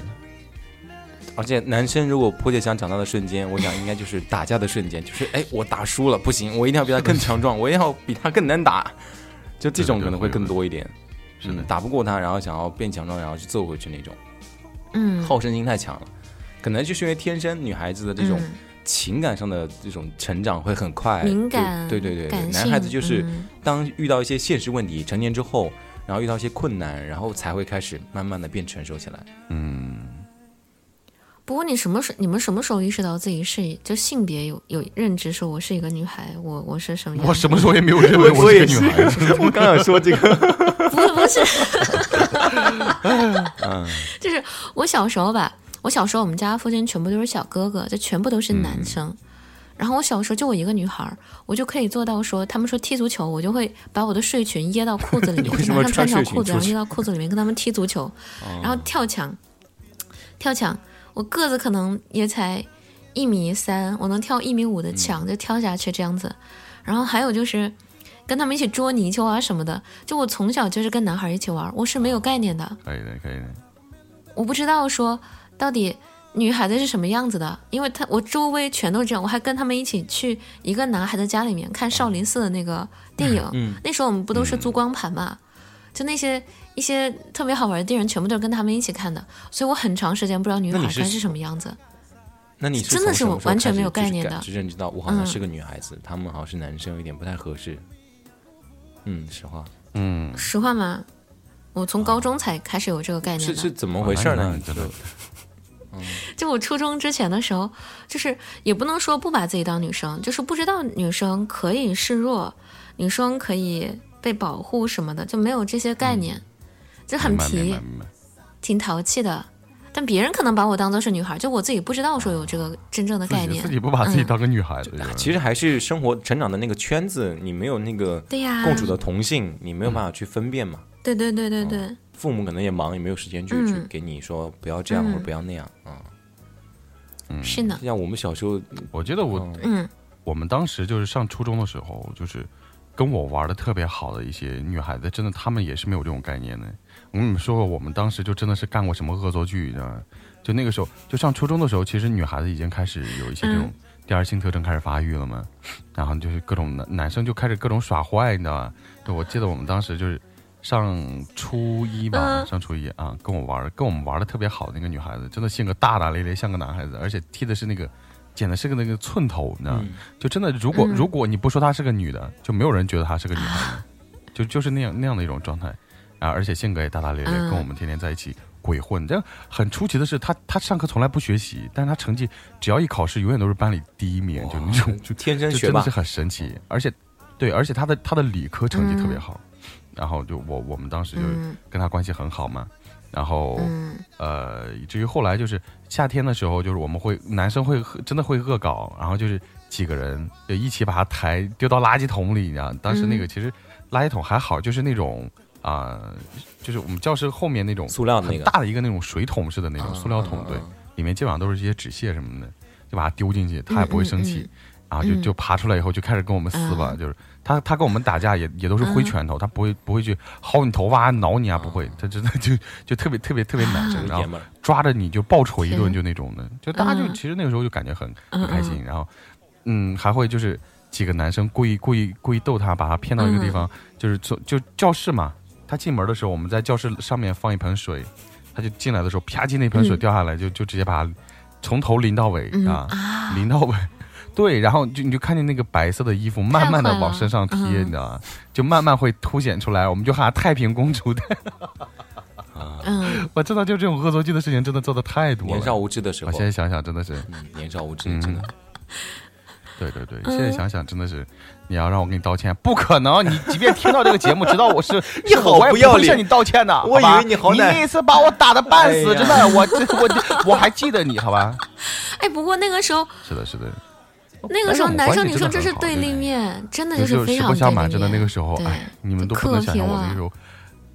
S1: 而且男生如果迫切想长大的瞬间，我想应该就是打架的瞬间，就是哎，我打输了不行，我一定要比他更强壮，我一定要比他更难打，就这种可能会更多一点。
S3: 是的
S1: 嗯，打不过他，然后想要变强壮，然后去揍回去那种，
S2: 嗯，
S1: 好胜心太强了。可能就是因为天生女孩子的这种
S2: 嗯
S1: 情感上的这种成长会很快，
S2: 敏感，
S1: 对对对对男孩子就是
S2: 嗯
S1: 当遇到一些现实问题，成年之后，然后遇到一些困难，然后才会开始慢慢的变成熟起来。
S3: 嗯，
S2: 不过你什么时你们什么时候意识到自己是就性别有有认知，说我是一个女孩，我我是什么样？
S3: 我什么时候也没有认为我是一个女孩？子，
S1: 我刚想说这个，
S2: 不是不是，
S1: 嗯，
S2: 就是我小时候吧，我小时候我们家附近全部都是小哥哥，就全部都是男生。然后我小时候就我一个女孩儿，我就可以做到说，他们说踢足球，我就会把我的睡裙掖到裤子里面，
S1: 为什么
S2: 就拿上穿条裤子，然后掖到裤子里面跟他们踢足球，然后跳墙，跳墙，我个子可能也才一米三，我能跳一米五的墙就跳下去这样子。然后还有就是跟他们一起捉泥鳅啊什么的，就我从小就是跟男孩一起玩，我是没有概念的。
S3: 可以的，可以的。
S2: 我不知道说到底女孩子是什么样子的，因为她我周围全都是这样，我还跟他们一起去一个男孩的家里面看少林寺的那个电影，
S1: 嗯
S2: 那时候我们不都是租光盘嘛，就那些一些特别好玩的电影，全部都是跟他们一起看的，所以我很长时间不知道女孩该是什么样子。
S1: 那你是
S2: 真的是完全没有概念的。
S1: 认知到我好像
S2: 嗯。
S1: 是个女孩子，他们好像是男生，有点不太合适。嗯，实话。
S3: 嗯，
S2: 实话吗，我从高中才开始有这个概念的。
S1: 是是怎么回事呢？
S3: 啊那你？真的
S2: 就我初中之前的时候，就是也不能说不把自己当女生，就是不知道女生可以示弱，女生可以被保护什么的，就没有这些概念，就很
S3: 明白明
S2: 皮。挺淘气的。但别人可能把我当做是女孩，就我自己不知道说有这个真正的概念
S3: 自己自。己不把自己
S2: 嗯
S3: 当个女孩子，
S1: 其实还是生活成长的那个圈子，你没有那个
S2: 对呀，
S1: 共处的同性，你没有办法去分辨嘛。
S2: 对对对对对，
S1: 父母可能也忙，也没有时间去、
S2: 嗯
S1: 去给你说不要这样、
S2: 嗯
S1: 或者不要那样啊。
S2: 是呢，
S1: 像我们小时候，
S3: 我觉得我
S1: 嗯
S2: 嗯
S3: 我们当时就是上初中的时候，就是跟我玩的特别好的一些女孩子，真的她们也是没有这种概念的。我跟你们说过，我们当时就真的是干过什么恶作剧，你知道吗？就那个时候，就上初中的时候，其实女孩子已经开始有一些这种第二性特征开始发育了嘛。然后就是各种男男生就开始各种耍坏，你知道吧？对，我记得我们当时就是上初一吧，
S2: 嗯
S3: 上初一啊，跟我玩跟我们玩的特别好的那个女孩子，真的性格大大咧咧，像个男孩子，而且踢的是那个剪的是个那个寸头，你知道吗？
S1: 嗯。
S3: 就真的，如果、
S2: 嗯。
S3: 如果你不说她是个女的，就没有人觉得她是个女孩子，就就是那样那样的一种状态。啊，而且性格也大大咧咧，
S2: 嗯。
S3: 跟我们天天在一起鬼混。这样很出奇的是，她她上课从来不学习，但是她成绩只要一考试，永远都是班里第一名，就那种就
S1: 天生学霸
S3: 就真的是，很神奇，而且对，而且她的她的理科成绩特别好，然后就我我们当时就
S2: 嗯。
S3: 跟她关系很好嘛，然后。
S2: 嗯
S3: 呃，以至于后来就是夏天的时候，就是我们会男生会真的会恶搞，然后就是几个人就一起把它抬丢到垃圾桶里，你知道，当时那个
S2: 嗯
S3: 其实垃圾桶还好，就是那种啊、就是我们教室后面那种
S1: 塑料很
S3: 大的一个那种水桶似的那种塑料桶，对，
S1: 嗯
S3: 里面基本上都是一些纸屑什么的，就把它丢进去，他也不会生气。
S2: 嗯
S3: 然后就
S2: 嗯
S3: 就爬出来以后就开始跟我们撕吧，
S2: 嗯
S3: 就是他他跟我们打架也也都是挥拳头，他不会不会去薅你头发啊挠你啊，不会，他真的就就特别特别特别男生，然后抓着你就暴捶一顿，就那种的，就大家就
S2: 嗯。
S3: 其实那个时候就感觉很
S2: 嗯
S3: 很开心，然后嗯还会就是几个男生故意故意故意逗他，把他骗到一个地
S2: 嗯。
S3: 方，就是从就教室嘛，他进门的时候我们在教室上面放一盆水，他就进来的时候啪叽那盆水
S2: 嗯。
S3: 掉下来，就就直接把他从头淋到尾
S2: 嗯。
S3: 啊，
S2: 啊，
S3: 淋到尾。对，然后就你就看见那个白色的衣服慢慢的往身上贴，
S2: 嗯
S3: 你知道吗？就慢慢会凸显出来，我们就喊太平公主的。
S1: 啊，
S2: 嗯
S3: 我真的就这种恶作剧的事情真的做的太多了。
S1: 年少无知的时候
S3: 我，现在想想真的是，
S1: 嗯，年少无知
S3: 嗯
S1: 真的，
S3: 对对对，
S2: 嗯
S3: 现在想想真的是，你要让我给你道歉，不可能！你即便听到这个节目，知道我是
S1: 你好不要脸
S3: 会向你道歉的。
S1: 我以为你好歹
S3: 你那次把我打的半死，
S1: 哎
S3: 真的，我这我我还记得你，好吧？
S2: 哎，不过那个时候
S3: 是的，是的。
S2: 那个时候男生女生
S3: 这
S2: 真是对立面，真的
S3: 就
S2: 就是非
S3: 实
S2: 常对立
S3: 不相瞒，真的那个时候，
S2: 对
S3: 哎，你们都不能想象我那个时候，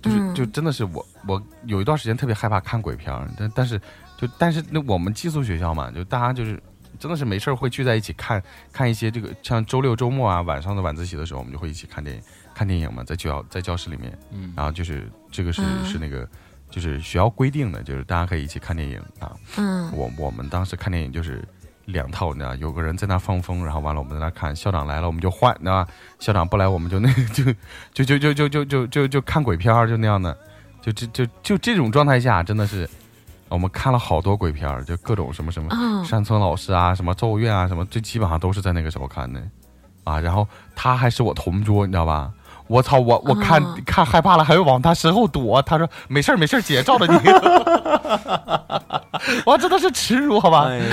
S3: 就是
S2: 嗯。
S3: 就真的是我我有一段时间特别害怕看鬼片儿，但但是就但是那我们寄宿学校嘛，就大家就是真的是没事儿会聚在一起看看一些这个像周六周末啊晚上的晚自习的时候，我们就会一起看电影看电影嘛，在教在教室里面，
S1: 嗯，
S3: 然后就是这个是、
S2: 嗯。
S3: 是那个就是学校规定的，就是大家可以一起看电影啊。
S2: 嗯。
S3: 我我们当时看电影就是两套，你知道，有个人在那放风，然后完了我们在那看，校长来了我们就换，你知道吧？校长不来我们就那 就就就就就就就就就看鬼片儿，就那样的，就就就就这种状态下，真的是我们看了好多鬼片儿，就各种什么什么
S2: 嗯
S3: 山村老师啊，什么咒怨啊，什么，这基本上都是在那个时候看的啊。然后他还是我同桌，你知道吧？我操，我我看、
S2: 嗯
S3: 看害怕了，还会往他身后躲。他说没事儿没事儿，姐罩着你。我真的是耻辱，好吧？
S1: 哎呀，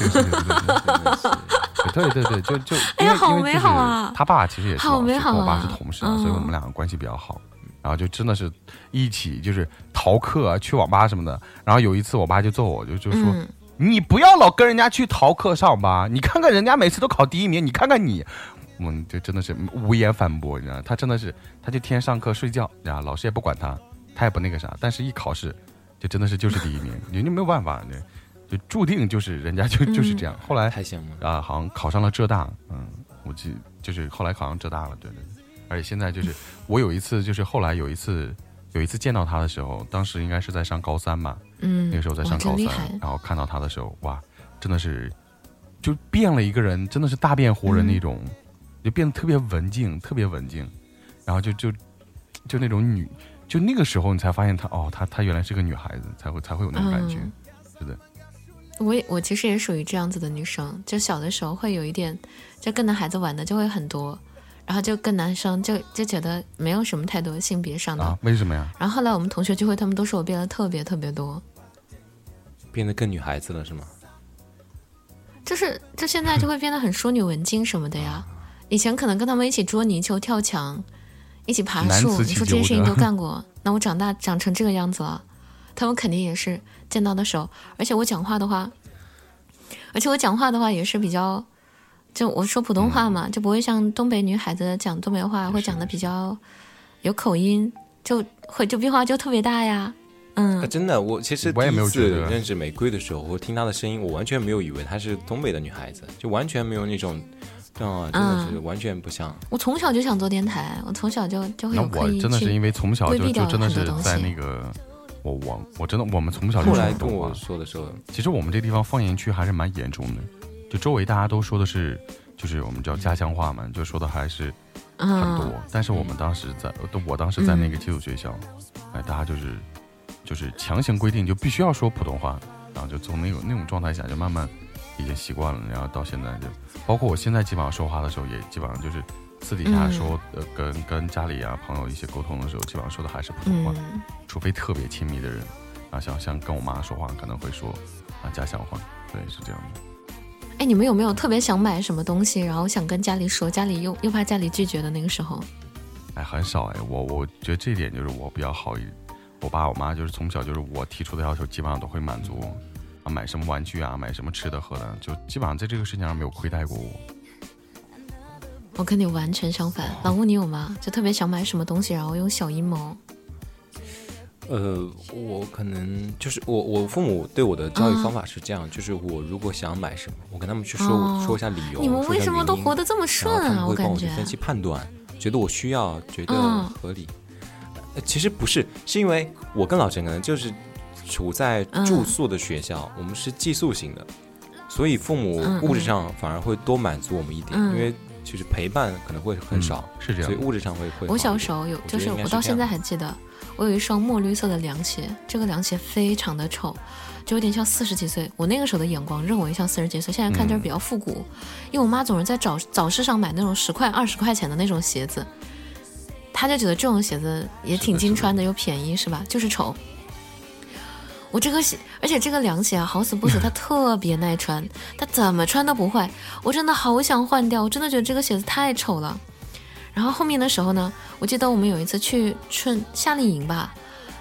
S3: 对对对对对对对，就就因为
S2: 哎呀好美
S3: 因为就是
S2: 好啊
S3: 他爸其实也是老师，
S2: 好美好
S3: 跟我爸是
S2: 啊
S3: 同事啊，
S2: 嗯
S3: 所以我们两个关系比较好。然后就真的是一起就是逃课啊，去网吧什么的。然后有一次我爸就揍我，就就说、
S2: 嗯
S3: 你不要老跟人家去逃课上吧，你看看人家每次都考第一名，你看看你。我们就真的是无言反驳，你知道，他真的是，他就天天上课睡觉，你知道，老师也不管他，他也不那个啥，但是一考试，就真的是就是第一名，你就没有办法，就就注定就是人家就 就是这样。后来
S1: 太羡慕了，
S3: 啊，好像考上了浙大，嗯，我记就是后来考上浙大了，对对。对，而且现在就是我有一次就是后来有一次有一次见到他的时候，当时应该是在上高三吧，
S2: 嗯，
S3: 那个时候在上高三然后看到他的时候，哇，真的是就变了一个人，真的是大变活人
S2: 嗯。
S3: 那种，就变得特别文静，特别文静，然后就就就那种女，就那个时候你才发现她哦，她她原来是个女孩子，才会才会有那种感觉，
S2: 嗯
S3: 是的，
S2: 我也我其实也属于这样子的女生，就小的时候会有一点，就跟男孩子玩的就会很多，然后就跟男生就就觉得没有什么太多性别上的。
S3: 啊，为什么呀？
S2: 然后后来我们同学聚会，他们都说我变得特别特别多，
S1: 变得更女孩子了是吗？
S2: 就是就现在就会变得很淑女文静什么的呀。以前可能跟他们一起捉泥鳅、跳墙，一起爬树，你说这些事情都 干过。那我长大长成这个样子了，他们肯定也是见到的手。而且我讲话的话，而且我讲话的话也是比较，就我说普通话嘛，就不会像东北女孩子讲东北话会讲的比较有口音，就会就变化就特别大呀。嗯
S1: 啊，，真的，我其实
S3: 我也
S1: 第一次
S3: 没有觉得
S1: 认识玫瑰的时候，我听她的声音，我完全没有以为她是东北的女孩子，就完全没有那种啊，真的是完全不像。
S2: 我从小就想做电台，我从小就就会
S3: 那我真的是因为从小就就真的是在那个，我我我真的我们从小就
S1: 后
S3: 说普通话
S1: 来跟我。说的时候，
S3: 其实我们这地方方言区还是蛮严重的，就周围大家都说的是，就是我们叫家乡话嘛，就说的还是很多。
S2: 嗯，
S3: 但是我们当时在，我当时在那个
S2: 嗯
S3: 寄宿学校，哎，大家就是就是强行规定就必须要说普通话，然后就从那种那种状态下就慢慢已经习惯了，然后到现在就，包括我现在基本上说话的时候也基本上就是私底下
S2: 嗯
S3: 说，呃，跟跟家里啊朋友一些沟通的时候，基本上说的还是普通话，
S2: 嗯，
S3: 除非特别亲密的人啊，像像跟我妈说话可能会说啊家乡话，对，是这样的。
S2: 哎，你们有没有特别想买什么东西，然后想跟家里说，家里又又怕家里拒绝的那个时候？
S3: 哎，很少哎，我我觉得这一点就是我比较好。我爸我妈就是从小就是我提出的要求，基本上都会满足。啊，买什么玩具啊，买什么吃的喝的，就基本上在这个事情上没有亏待过我。
S2: 我跟你完全相反，老吴你有吗？就特别想买什么东西，然后用小阴谋。
S1: 呃，我可能就是我我父母对我的教育方法是这样，就是我如果想买什么，我跟他们去说、
S2: 哦
S1: 说一下理由，
S2: 你们为什么都活得这么顺啊？
S1: 然后他们会帮
S2: 我感觉
S1: 分析判断，觉得我需要，觉得
S2: 嗯
S1: 合理。呃其实不是，是因为我跟老陈可能就是处在住宿的学校，我们是寄宿型的，所以父母物质上反而会多满足我们一点，
S2: 嗯
S1: 因为就是陪伴可能会很少，
S3: 嗯是这样。
S1: 所以物质上会会
S2: 我。小时候有，就是我到现在还记得，我有一双墨绿色的凉鞋，这个凉鞋非常的丑，就有点像四十几岁。我那个时候的眼光认为像四十几岁，现在看就是比较复古。因为我妈总是在早早市上买那种十块、二十块钱的那种鞋子，她就觉得这种鞋子也挺经穿的，又便宜，是吧？就是丑。我这个鞋，而且这个凉鞋啊，好死不死，它特别耐穿，它怎么穿都不坏。我真的好想换掉，我真的觉得这个鞋子太丑了。然后后面的时候呢，我记得我们有一次去春夏令营吧，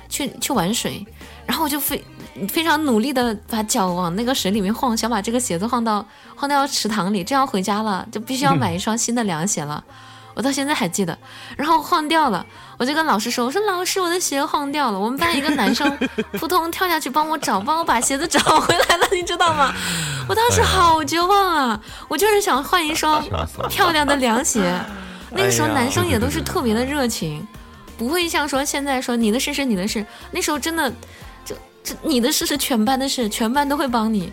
S2: 去去玩水，然后我就非非常努力的把脚往那个水里面晃，想把这个鞋子晃到晃到池塘里，这样回家了就必须要买一双新的凉鞋了。我到现在还记得，然后晃掉了，我就跟老师说：“我说老师，我的鞋晃掉了。”我们班一个男生 扑通跳下去帮我找，帮我把鞋子找回来了，你知道吗？我当时好绝望啊！我就是想换一双漂亮的凉鞋。那个时候男生也都是特别的热情，不会像说现在说你的事是你的事，那时候真的就这你的事是全班的事，全班都会帮你。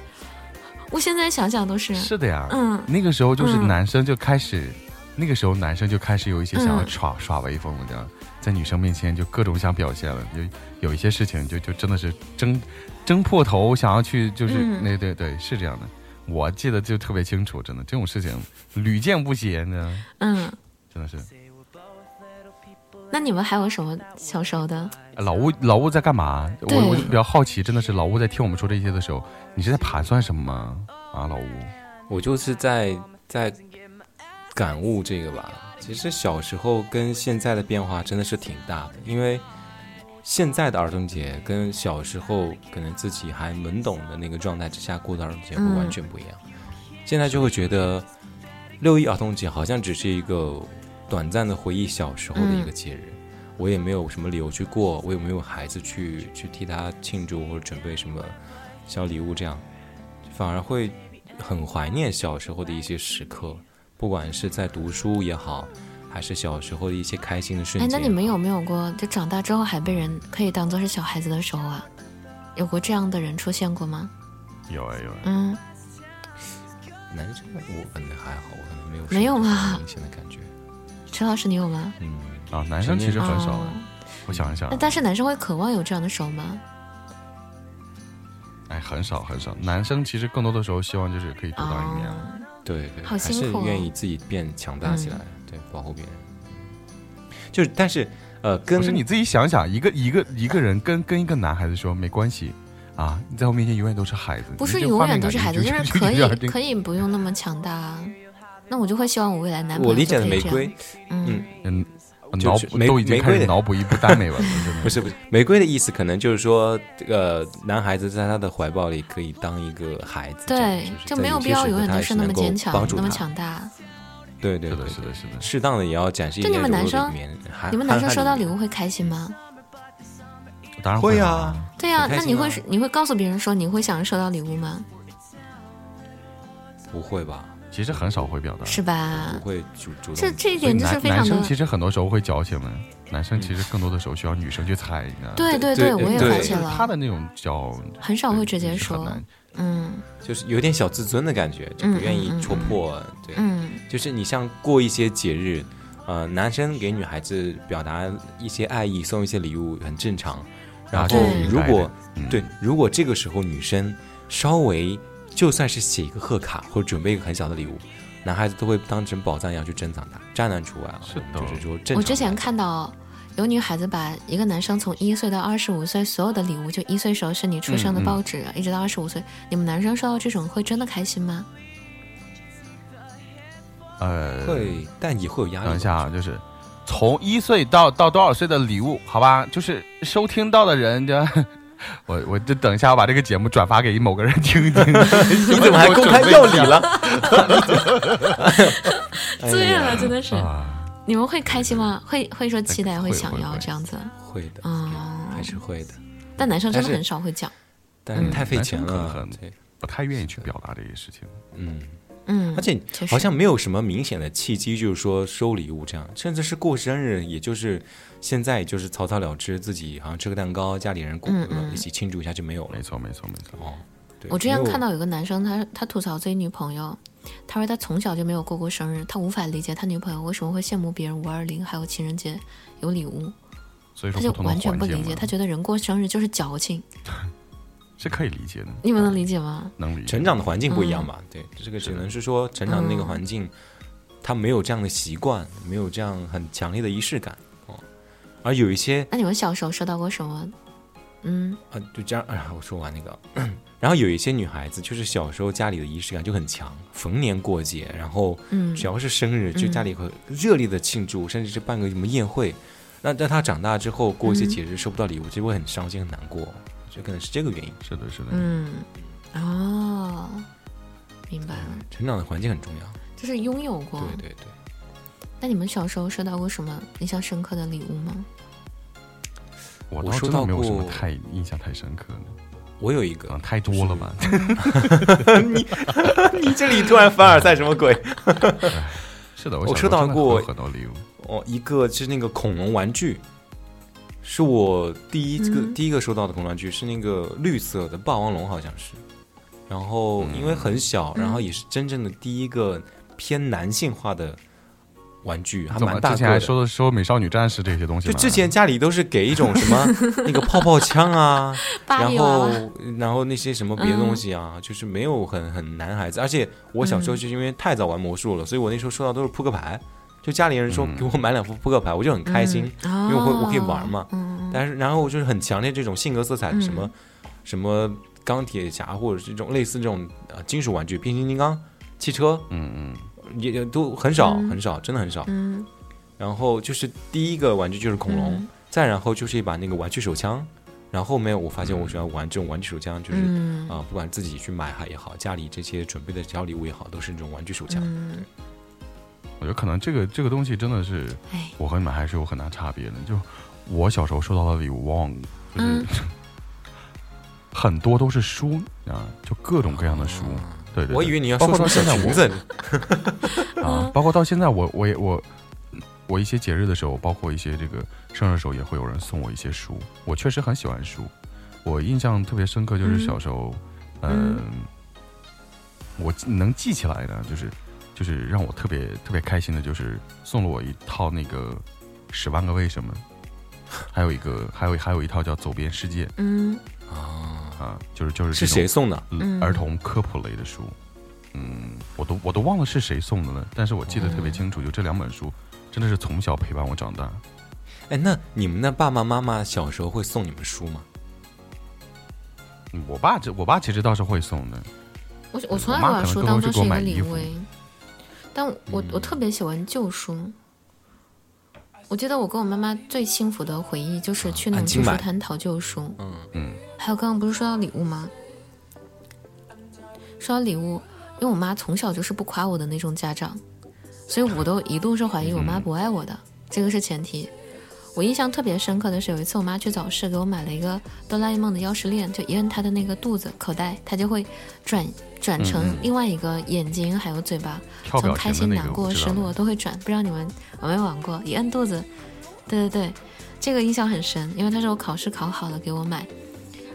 S2: 我现在想想都是，
S3: 是的呀，
S2: 嗯
S3: 那个时候就是
S2: 嗯
S3: 男生就开始，那个时候男生就开始有一些想要
S2: 嗯
S3: 耍、耍威风了，这样在女生面前就各种想表现了，就有一些事情就就真的是争争破头，想要去就是、
S2: 嗯
S3: 那对对是这样的，我记得就特别清楚，真的这种事情屡见不鲜呢，
S2: 嗯。
S3: 真的是。
S2: 那你们还有什么小时候的？
S3: 老吴，老吴在干嘛？我
S2: 对
S3: 我就比较好奇，真的是老吴在听我们说这些的时候，你是在盘算什么吗？啊，老吴，
S1: 我就是在在感悟这个吧。其实小时候跟现在的变化真的是挺大的，因为现在的儿童节跟小时候可能自己还懵懂的那个状态之下过的儿童节会
S2: 嗯
S1: 完全不一样。现在就会觉得六一儿童节好像只是一个短暂的回忆小时候的一个节日，我也没有什么理由去过，我也没有孩子去去替他庆祝或者准备什么小礼物，这样反而会很怀念小时候的一些时刻，不管是在读书也好，还是小时候的一些开心的瞬
S2: 哎，那你们有没有过，就长大之后还被人可以当做是小孩子的时候啊？有过这样的人出现过吗？
S3: 有哎有哎，
S2: 嗯，
S1: 男生我可能还好，我可能没有
S2: 没有吗
S1: 明显的感觉。
S2: 陈老师你有吗？
S1: 嗯，
S3: 啊，男生其实很少。我想一想
S2: 那，但是男生会渴望有这样的时候吗？
S3: 哎，很少很少。男生其实更多的时候希望就是可以独当一面。
S2: 哦
S1: 对对，
S2: 好
S1: 还是
S2: 辛苦哦。
S1: 愿意自己变强大起来，
S2: 嗯。
S1: 对，保护别人。就是，但是呃，跟
S3: 不是你自己想想，一个一个一个人跟跟一个男孩子说没关系啊，你在我面前永远都是孩子，
S2: 不是永远都是孩子，
S3: 就
S2: 就是 可以可以不用那么强大啊。那我就会希望我未来男朋友
S1: 我理解的
S2: 就可以这样。
S1: 玫瑰，
S2: 嗯。
S1: 嗯
S3: 脑都已经
S1: 玫瑰的
S3: 开始脑补一部耽美文了，真的
S1: 不是不是，玫瑰的意思可能就是说，这个男孩子在他的怀抱里可以当一个孩子，
S2: 对，就没有必要永远都是那么坚强那么强大。
S3: 是的，
S1: 对对对，
S3: 是的，是的。
S1: 适当的也要展示一
S2: 就你们男生你们男生收到礼
S1: 物
S2: 物会开心吗？
S3: 当然
S1: 会
S3: 啊
S1: 啊，
S2: 对呀、那你会你会告诉别人说你会想要收到礼物吗？
S1: 不会吧？
S3: 其实很少会表达。
S2: 是吧
S1: 不？会主主动。
S2: 这这一点就是非常
S3: 男男生，其实很多时候会矫情的，男生其实更多的时候需要女生去猜，你知道吗？
S2: 对对
S1: 对
S2: 我也
S1: 对
S2: 发现
S3: 了他，的那种叫
S2: 很少会直接说嗯
S1: 就是有点小自尊的感觉，就不愿意戳破。对，
S2: 嗯
S1: 就是你像过一些节日，呃，男生给女孩子表达一些爱意，送一些礼物很正常。然后如果
S3: 嗯
S1: 对，如果这个时候女生稍微就算是写一个贺卡或者准备一个很小的礼物，男孩子都会当成宝藏一样去珍藏它，渣男除外啊。
S3: 是的
S1: 就是说正。
S2: 我之前看到有女孩子把一个男生从一岁到二十五岁所有的礼物，就一岁时候是你出生的
S3: 嗯嗯
S2: 报纸，一直到二十五岁，你们男生收到这种会真的开心吗？
S3: 呃，
S1: 会，但也会有压力。
S3: 等一下啊，就是从一岁到到多少岁的礼物，好吧？就是收听到的人，就 我我就等一下，我把这个节目转发给某个人听听。
S1: 你怎么还公开要理了？
S2: 醉了，真的是。
S3: 啊？
S2: 你们会开心吗？会会说期待，
S3: 会
S2: 会想要这样子？
S1: 会的，
S2: 嗯，
S1: 还是会的，
S2: 但男生真的很少会讲。
S1: 但是太费钱了
S3: 不太愿意去表达这些事情。
S1: 嗯。
S2: 嗯，
S1: 而且好像没有什么明显的契机，就是说收礼物这样，甚至是过生日，也就是现在就是草草了之，自己好像吃个蛋糕，家里人过、
S2: 嗯嗯。
S1: 一起庆祝一下就没有了。
S3: 没。错，没错，没错。
S1: 哦，对，
S2: 我之前看到有个男生，他他吐槽自己女朋友，他说他从小就没有过过生日，他无法理解他女朋友为什么会羡慕别人五二零还有情人节有礼物，
S3: 所以说，
S2: 他就完全不理解，他觉得人过生日就是矫情，
S3: 是可以理解的，
S2: 你们能理解吗？
S3: 能理解。
S1: 成长的环境不一样吧？
S2: 嗯
S1: 对，这个只能是说成长的那个环境，他没有这样的习惯，没有这样很强烈的仪式感哦。而有一些
S2: 那你们小时候收到过什么？嗯
S1: 啊，就这样，哎呀，我说完那个，然后有一些女孩子就是小时候家里的仪式感就很强，逢年过节，然后
S2: 嗯
S1: 只要是生日，就家里会热烈的庆祝，甚至是办个什么宴会。那在她长大之后，过一些节日收不到礼物，就会很伤心、很难过，就可能是这个原因。
S3: 是的，是的。
S2: 嗯，哦，明白了，
S1: 成长的环境很重要。
S2: 就是拥有过。
S1: 对对对，
S2: 那你们小时候收到过什么印象深刻的礼物吗？
S3: 我倒
S1: 收到
S3: 真的没有什么
S1: 过
S3: 太印象太深刻的，
S1: 我有一个
S3: 太多了吧。
S1: 你 你这里突然凡尔赛什么鬼？
S3: 是的，我
S1: 收到过
S3: 很很多礼物。
S1: 哦，一个是那个恐龙玩具，是我第一个、
S2: 嗯。
S1: 第一个收到的恐龙玩具，是那个绿色的霸王龙，好像是。然后因为很小，然后也是真正的第一个偏男性化的玩具，还蛮大个的。
S3: 之前还说的说美少女战士这些东西吗？
S1: 就之前家里都是给一种什么 那个泡泡枪啊，然后然后那些什么别的东西啊，就是没有很很男孩子，而且我小时候就因为太早玩魔术了，所以我那时候收到都是扑克牌，就家里人说
S3: 嗯。
S1: 给我买两副扑克牌，我就很开心，
S2: 嗯，
S1: 因为我会我可以玩嘛。
S2: 嗯，
S1: 但是然后我就是很强烈这种性格色彩，
S2: 嗯
S1: 什么什么钢铁侠或者是这种类似这种呃金属玩具，变形金刚、汽车
S3: 嗯嗯，
S1: 也也都很少
S2: 嗯。
S1: 很少，真的很少。
S2: 嗯，
S1: 然后就是第一个玩具就是恐龙，
S2: 嗯。
S1: 再然后就是一把那个玩具手枪，然后后面我发现我喜欢玩这种玩具手枪，就是。
S2: 嗯。
S1: 啊、不管自己去买还也好，家里这些准备的小礼物也好，都是这种玩具手枪。
S2: 嗯，
S3: 我觉得可能这个这个东西真的是
S2: 哎，
S3: 我和你们还是有很大差别的。就我小时候收到的礼物，往往就是、
S2: 嗯
S3: 很多都是书啊，就各种各样的书。对对对
S1: 我以为你要
S3: 包括到现在 啊，包括到现在我我也我我一些节日的时候，包括一些这个生日的时候，也会有人送我一些书。我确实很喜欢书，我印象特别深刻，就是
S2: 嗯
S3: 小时候，嗯、
S2: 嗯
S3: 我能记起来的，就是就是让我特别特别开心的，就是送了我一套那个《十万个为什么》，还有一个还有还有一套叫《走遍世界》
S2: 嗯
S3: 啊，就是就是
S1: 是谁送的？
S2: 嗯
S3: 儿童科普类的书，嗯，我都我都忘了是谁送的了，但是我记得特别清楚，就这两本书真的是从小陪伴我长大。
S1: 哎，那你们的爸爸妈妈小时候会送你们书吗？
S3: 嗯我爸这我爸其实倒是会送的，
S2: 我我从来把书
S3: 可能更多是
S2: 当做是一个
S3: 给我买衣服
S2: 礼物诶，但我我
S1: 嗯
S2: 特别喜欢旧书。我记得我跟我妈妈最幸福的回忆就是去那种旧书摊淘旧书。
S1: 嗯，
S3: 嗯，
S2: 还有刚刚不是说到礼物吗？说到礼物，因为我妈从小就是不夸我的那种家长，所以我都一度是怀疑我妈不爱我的，这个是前提。我印象特别深刻的是，有一次我妈去早市给我买了一个哆啦 A 梦的钥匙链，就一摁它的那个肚子口袋，它就会转转成另外一个眼睛还有嘴巴，从开心、难过、失落都会转。不知道你们有没有玩过？一摁肚子，对对对，这个印象很深，因为它是我考试考好了给我买。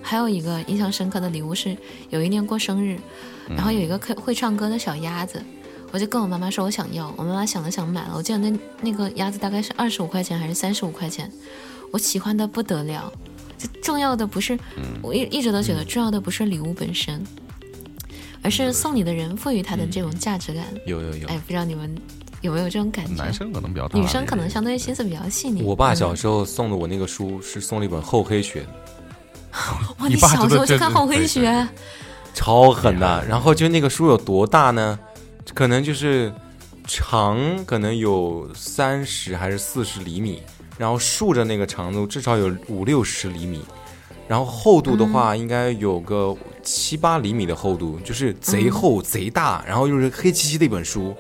S2: 还有一个印象深刻的礼物是，有一年过生日，然后有一个会会唱歌的小鸭子，我就跟我妈妈说我想要，我妈妈想了想买了。我记得那那个鸭子大概是二十五块钱还是三十五块钱，我喜欢的不得了。就重要的不是，我一一直都觉得重要的不是礼物本身，而是送你的人赋予它的这种价值感。
S1: 有有有
S2: 哎，，不知道你们有没有这种感觉？
S3: 男生可能比较大，
S2: 女生可能相对心思比较细腻。
S1: 我爸
S2: 嗯
S1: 小时候送的我那个书是送了一本厚黑学，
S2: 哇，
S3: 你爸
S2: 小时候就看厚黑学，
S1: 超狠的。然后就那个书有多大呢？可能就是长，可能有三十还是四十厘米，然后竖着那个长度至少有五六十厘米，然后厚度的话应该有个七八厘米的厚度，就是贼厚贼大，然后又是黑漆漆的一本书，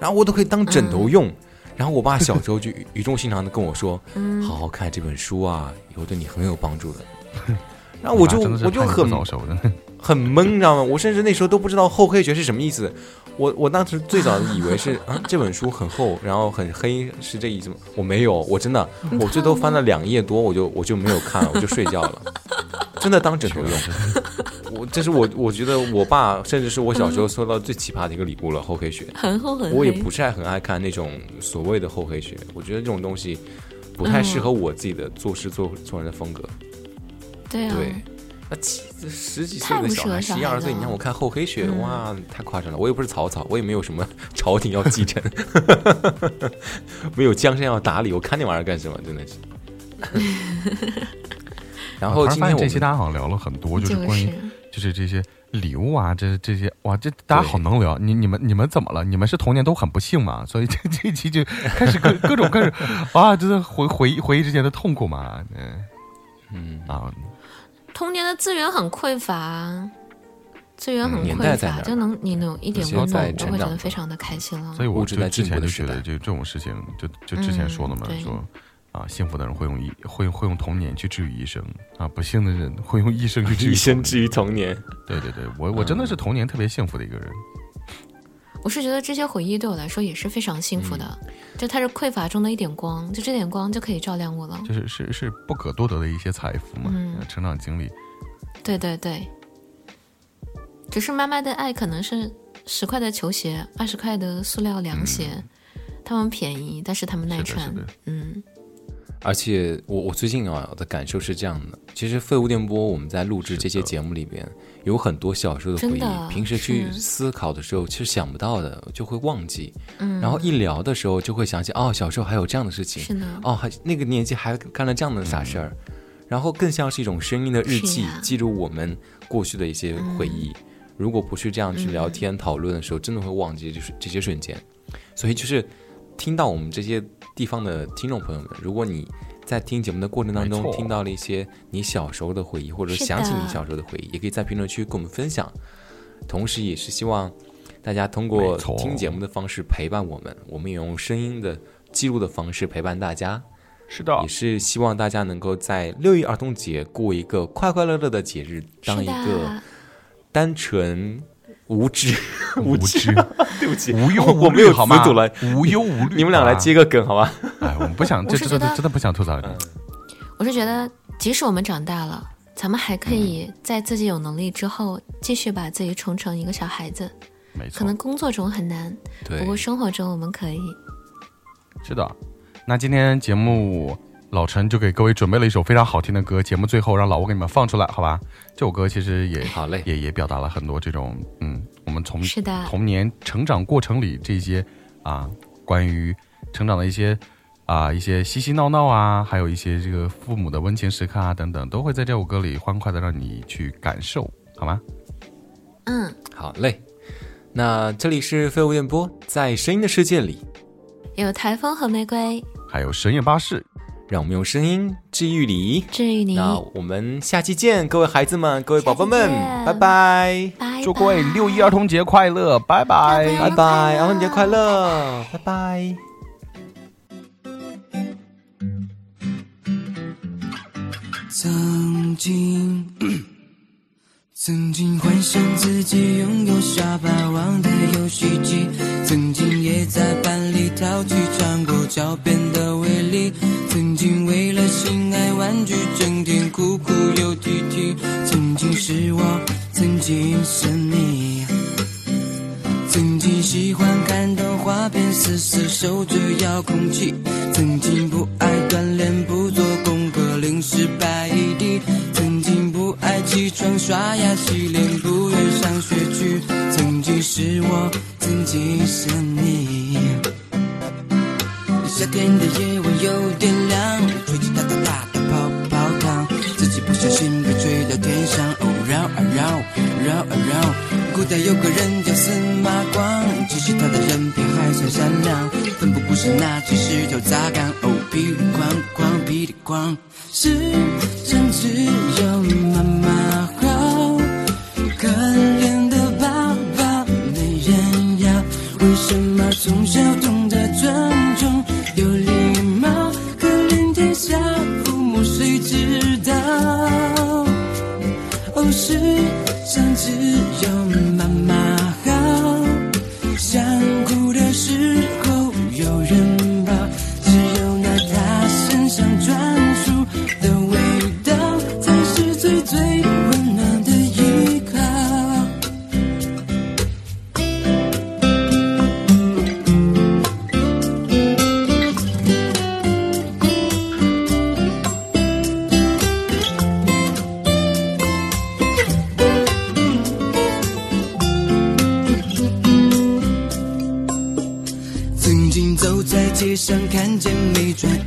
S1: 然后我都可以当枕头用。然后我爸小时候就 语语重心长的跟我说：“好好看这本书啊，以后对你很有帮助的。”然后我就我就很
S3: 不早熟的，
S1: 很懵，你知道吗？我甚至那时候都不知道厚黑学是什么意思。我我当时最早以为是啊，这本书很厚，然后很黑，是这意思吗？我没有，我真的，我最多翻了两页多，我就我就没有看了，我就睡觉了，真的当枕头用。我这是我我觉得我爸甚至是我小时候收到最奇葩的一个礼物了，厚黑学。
S2: 很厚很。
S1: 我也不是很爱看那种所谓的厚黑学，我觉得这种东西不太适合我自己的做事做做人的风格。
S2: 对啊，
S1: 对，那七十几岁的小孩，十一二岁，你让我看厚黑学，
S2: 嗯
S1: 哇，太夸张了！我又不是曹操，我也没有什么 朝廷要继承，没有江山要打理，我看那玩意儿干什么？真的是。然后今天我们
S3: 然发现这期大家好像聊了很多，就是关于
S2: 是
S3: 就是这些礼物啊，这这些哇，这大家好能聊。你你们你们怎么了？你们是童年都很不幸嘛？所以这这一期就开始各各种各种啊，就是回回忆回忆之前的痛苦嘛。嗯
S1: 嗯，
S3: 啊，
S2: 童年的资源很匮乏，资源很匮乏，
S1: 在
S2: 就能你能有一点温暖，我会觉得非常的开心了。
S3: 所以我之前就觉得，就这种事情，就就之前说的嘛，
S2: 嗯
S3: 说啊，幸福的人会用一会会用童年去治愈一生啊，不幸的人会用一生去治愈
S1: 一生治愈童年，
S3: 对对对，我我真的是童年特别幸福的一个人。
S2: 我是觉得这些回忆对我来说也是非常幸福的，就它是匮乏中的一点光，就这点光就可以照亮我了。
S3: 就是是是不可多得的一些财富嘛，成长经历。
S2: 对对对，只是妈妈的爱可能是十块的球鞋，二十块的塑料凉鞋，它们便宜，但是它们耐，穿嗯，
S1: 而且我我最近啊我的感受是这样的，其实废物电波我们在录制这些节目里边有很多小时候的回忆，平时去思考的时候其实想不到的，就会忘记。
S2: 嗯。
S1: 然后一聊的时候就会想起，哦，小时候还有这样的事情，
S2: 是，
S1: 哦，还那个年纪还干了这样的傻事儿，然后更像是一种声音的日记，记录我们过去的一些回忆。如果不是这样去聊天、讨论的时候，真的会忘记就是这些瞬间。所以就是听到我们这些地方的听众朋友们，如果你在听节目的过程当中听到了一些你小时候的回忆，或者想起你小时候的回忆，也可以在评论区跟我们分享。同时，也是希望大家通过听节目的方式陪伴我们，我们也用声音的记录的方式陪伴大家。
S3: 是的。
S1: 也是希望大家能够在六一儿童节过一个快快乐乐的节日，当一个，单纯无知
S3: 无知、
S1: 对不起，
S3: 无忧无
S1: 我没有
S3: 虑，好吗
S1: 词组了？
S3: 无忧无虑。
S1: 你们俩来接
S3: 个，
S1: 梗好吧？
S3: 哎，我们不想，
S2: 我
S3: 这真的真的不想吐槽你。
S2: 我是觉得，即使我们长大了，咱们还可以
S3: 嗯
S2: 在自己有能力之后，继续把自己宠成一个小孩子。
S3: 没错
S2: 可，能工作中很难，
S1: 对
S2: 不过生活中我们可以。
S3: 是的。那今天节目老陈就给各位准备了一首非常好听的歌，节目最后让老吴给你们放出来，好吧？这首歌其实也
S1: 好嘞，
S3: 也也表达了很多这种嗯，我们从
S2: 是的，
S3: 童年成长过程里这些啊，关于成长的一些啊一些嬉嬉闹闹啊，还有一些这个父母的温情时刻啊等等，都会在这首歌里欢快的让你去感受，好吗？
S2: 嗯，
S1: 好嘞。那这里是废物电波，在声音的世界里，
S2: 有台风和玫瑰
S3: 还有深夜巴士，
S1: 让我们用声音治愈你。那我们下期见，各位孩子们，各位宝宝们，拜拜。
S3: 祝各位六一儿童节快乐，拜拜。
S2: 拜
S1: 拜。儿童节快乐，拜拜。
S4: 曾经。曾经幻想自己拥有沙霸王的游戏机，曾经也在班里淘气，穿过脚边。是你，曾经喜欢看动画片，死死守着遥控器，曾经不爱锻炼，不做功课，零食摆地，曾经不爱起床刷牙洗脸，不愿上学去，曾经是我，曾经是你。夏天的夜晚。有个人叫司马光其实他的人品还算善良奋不顾身拿起石头砸缸哦，屁霹雳哐哐霹雳哐是。想看见你转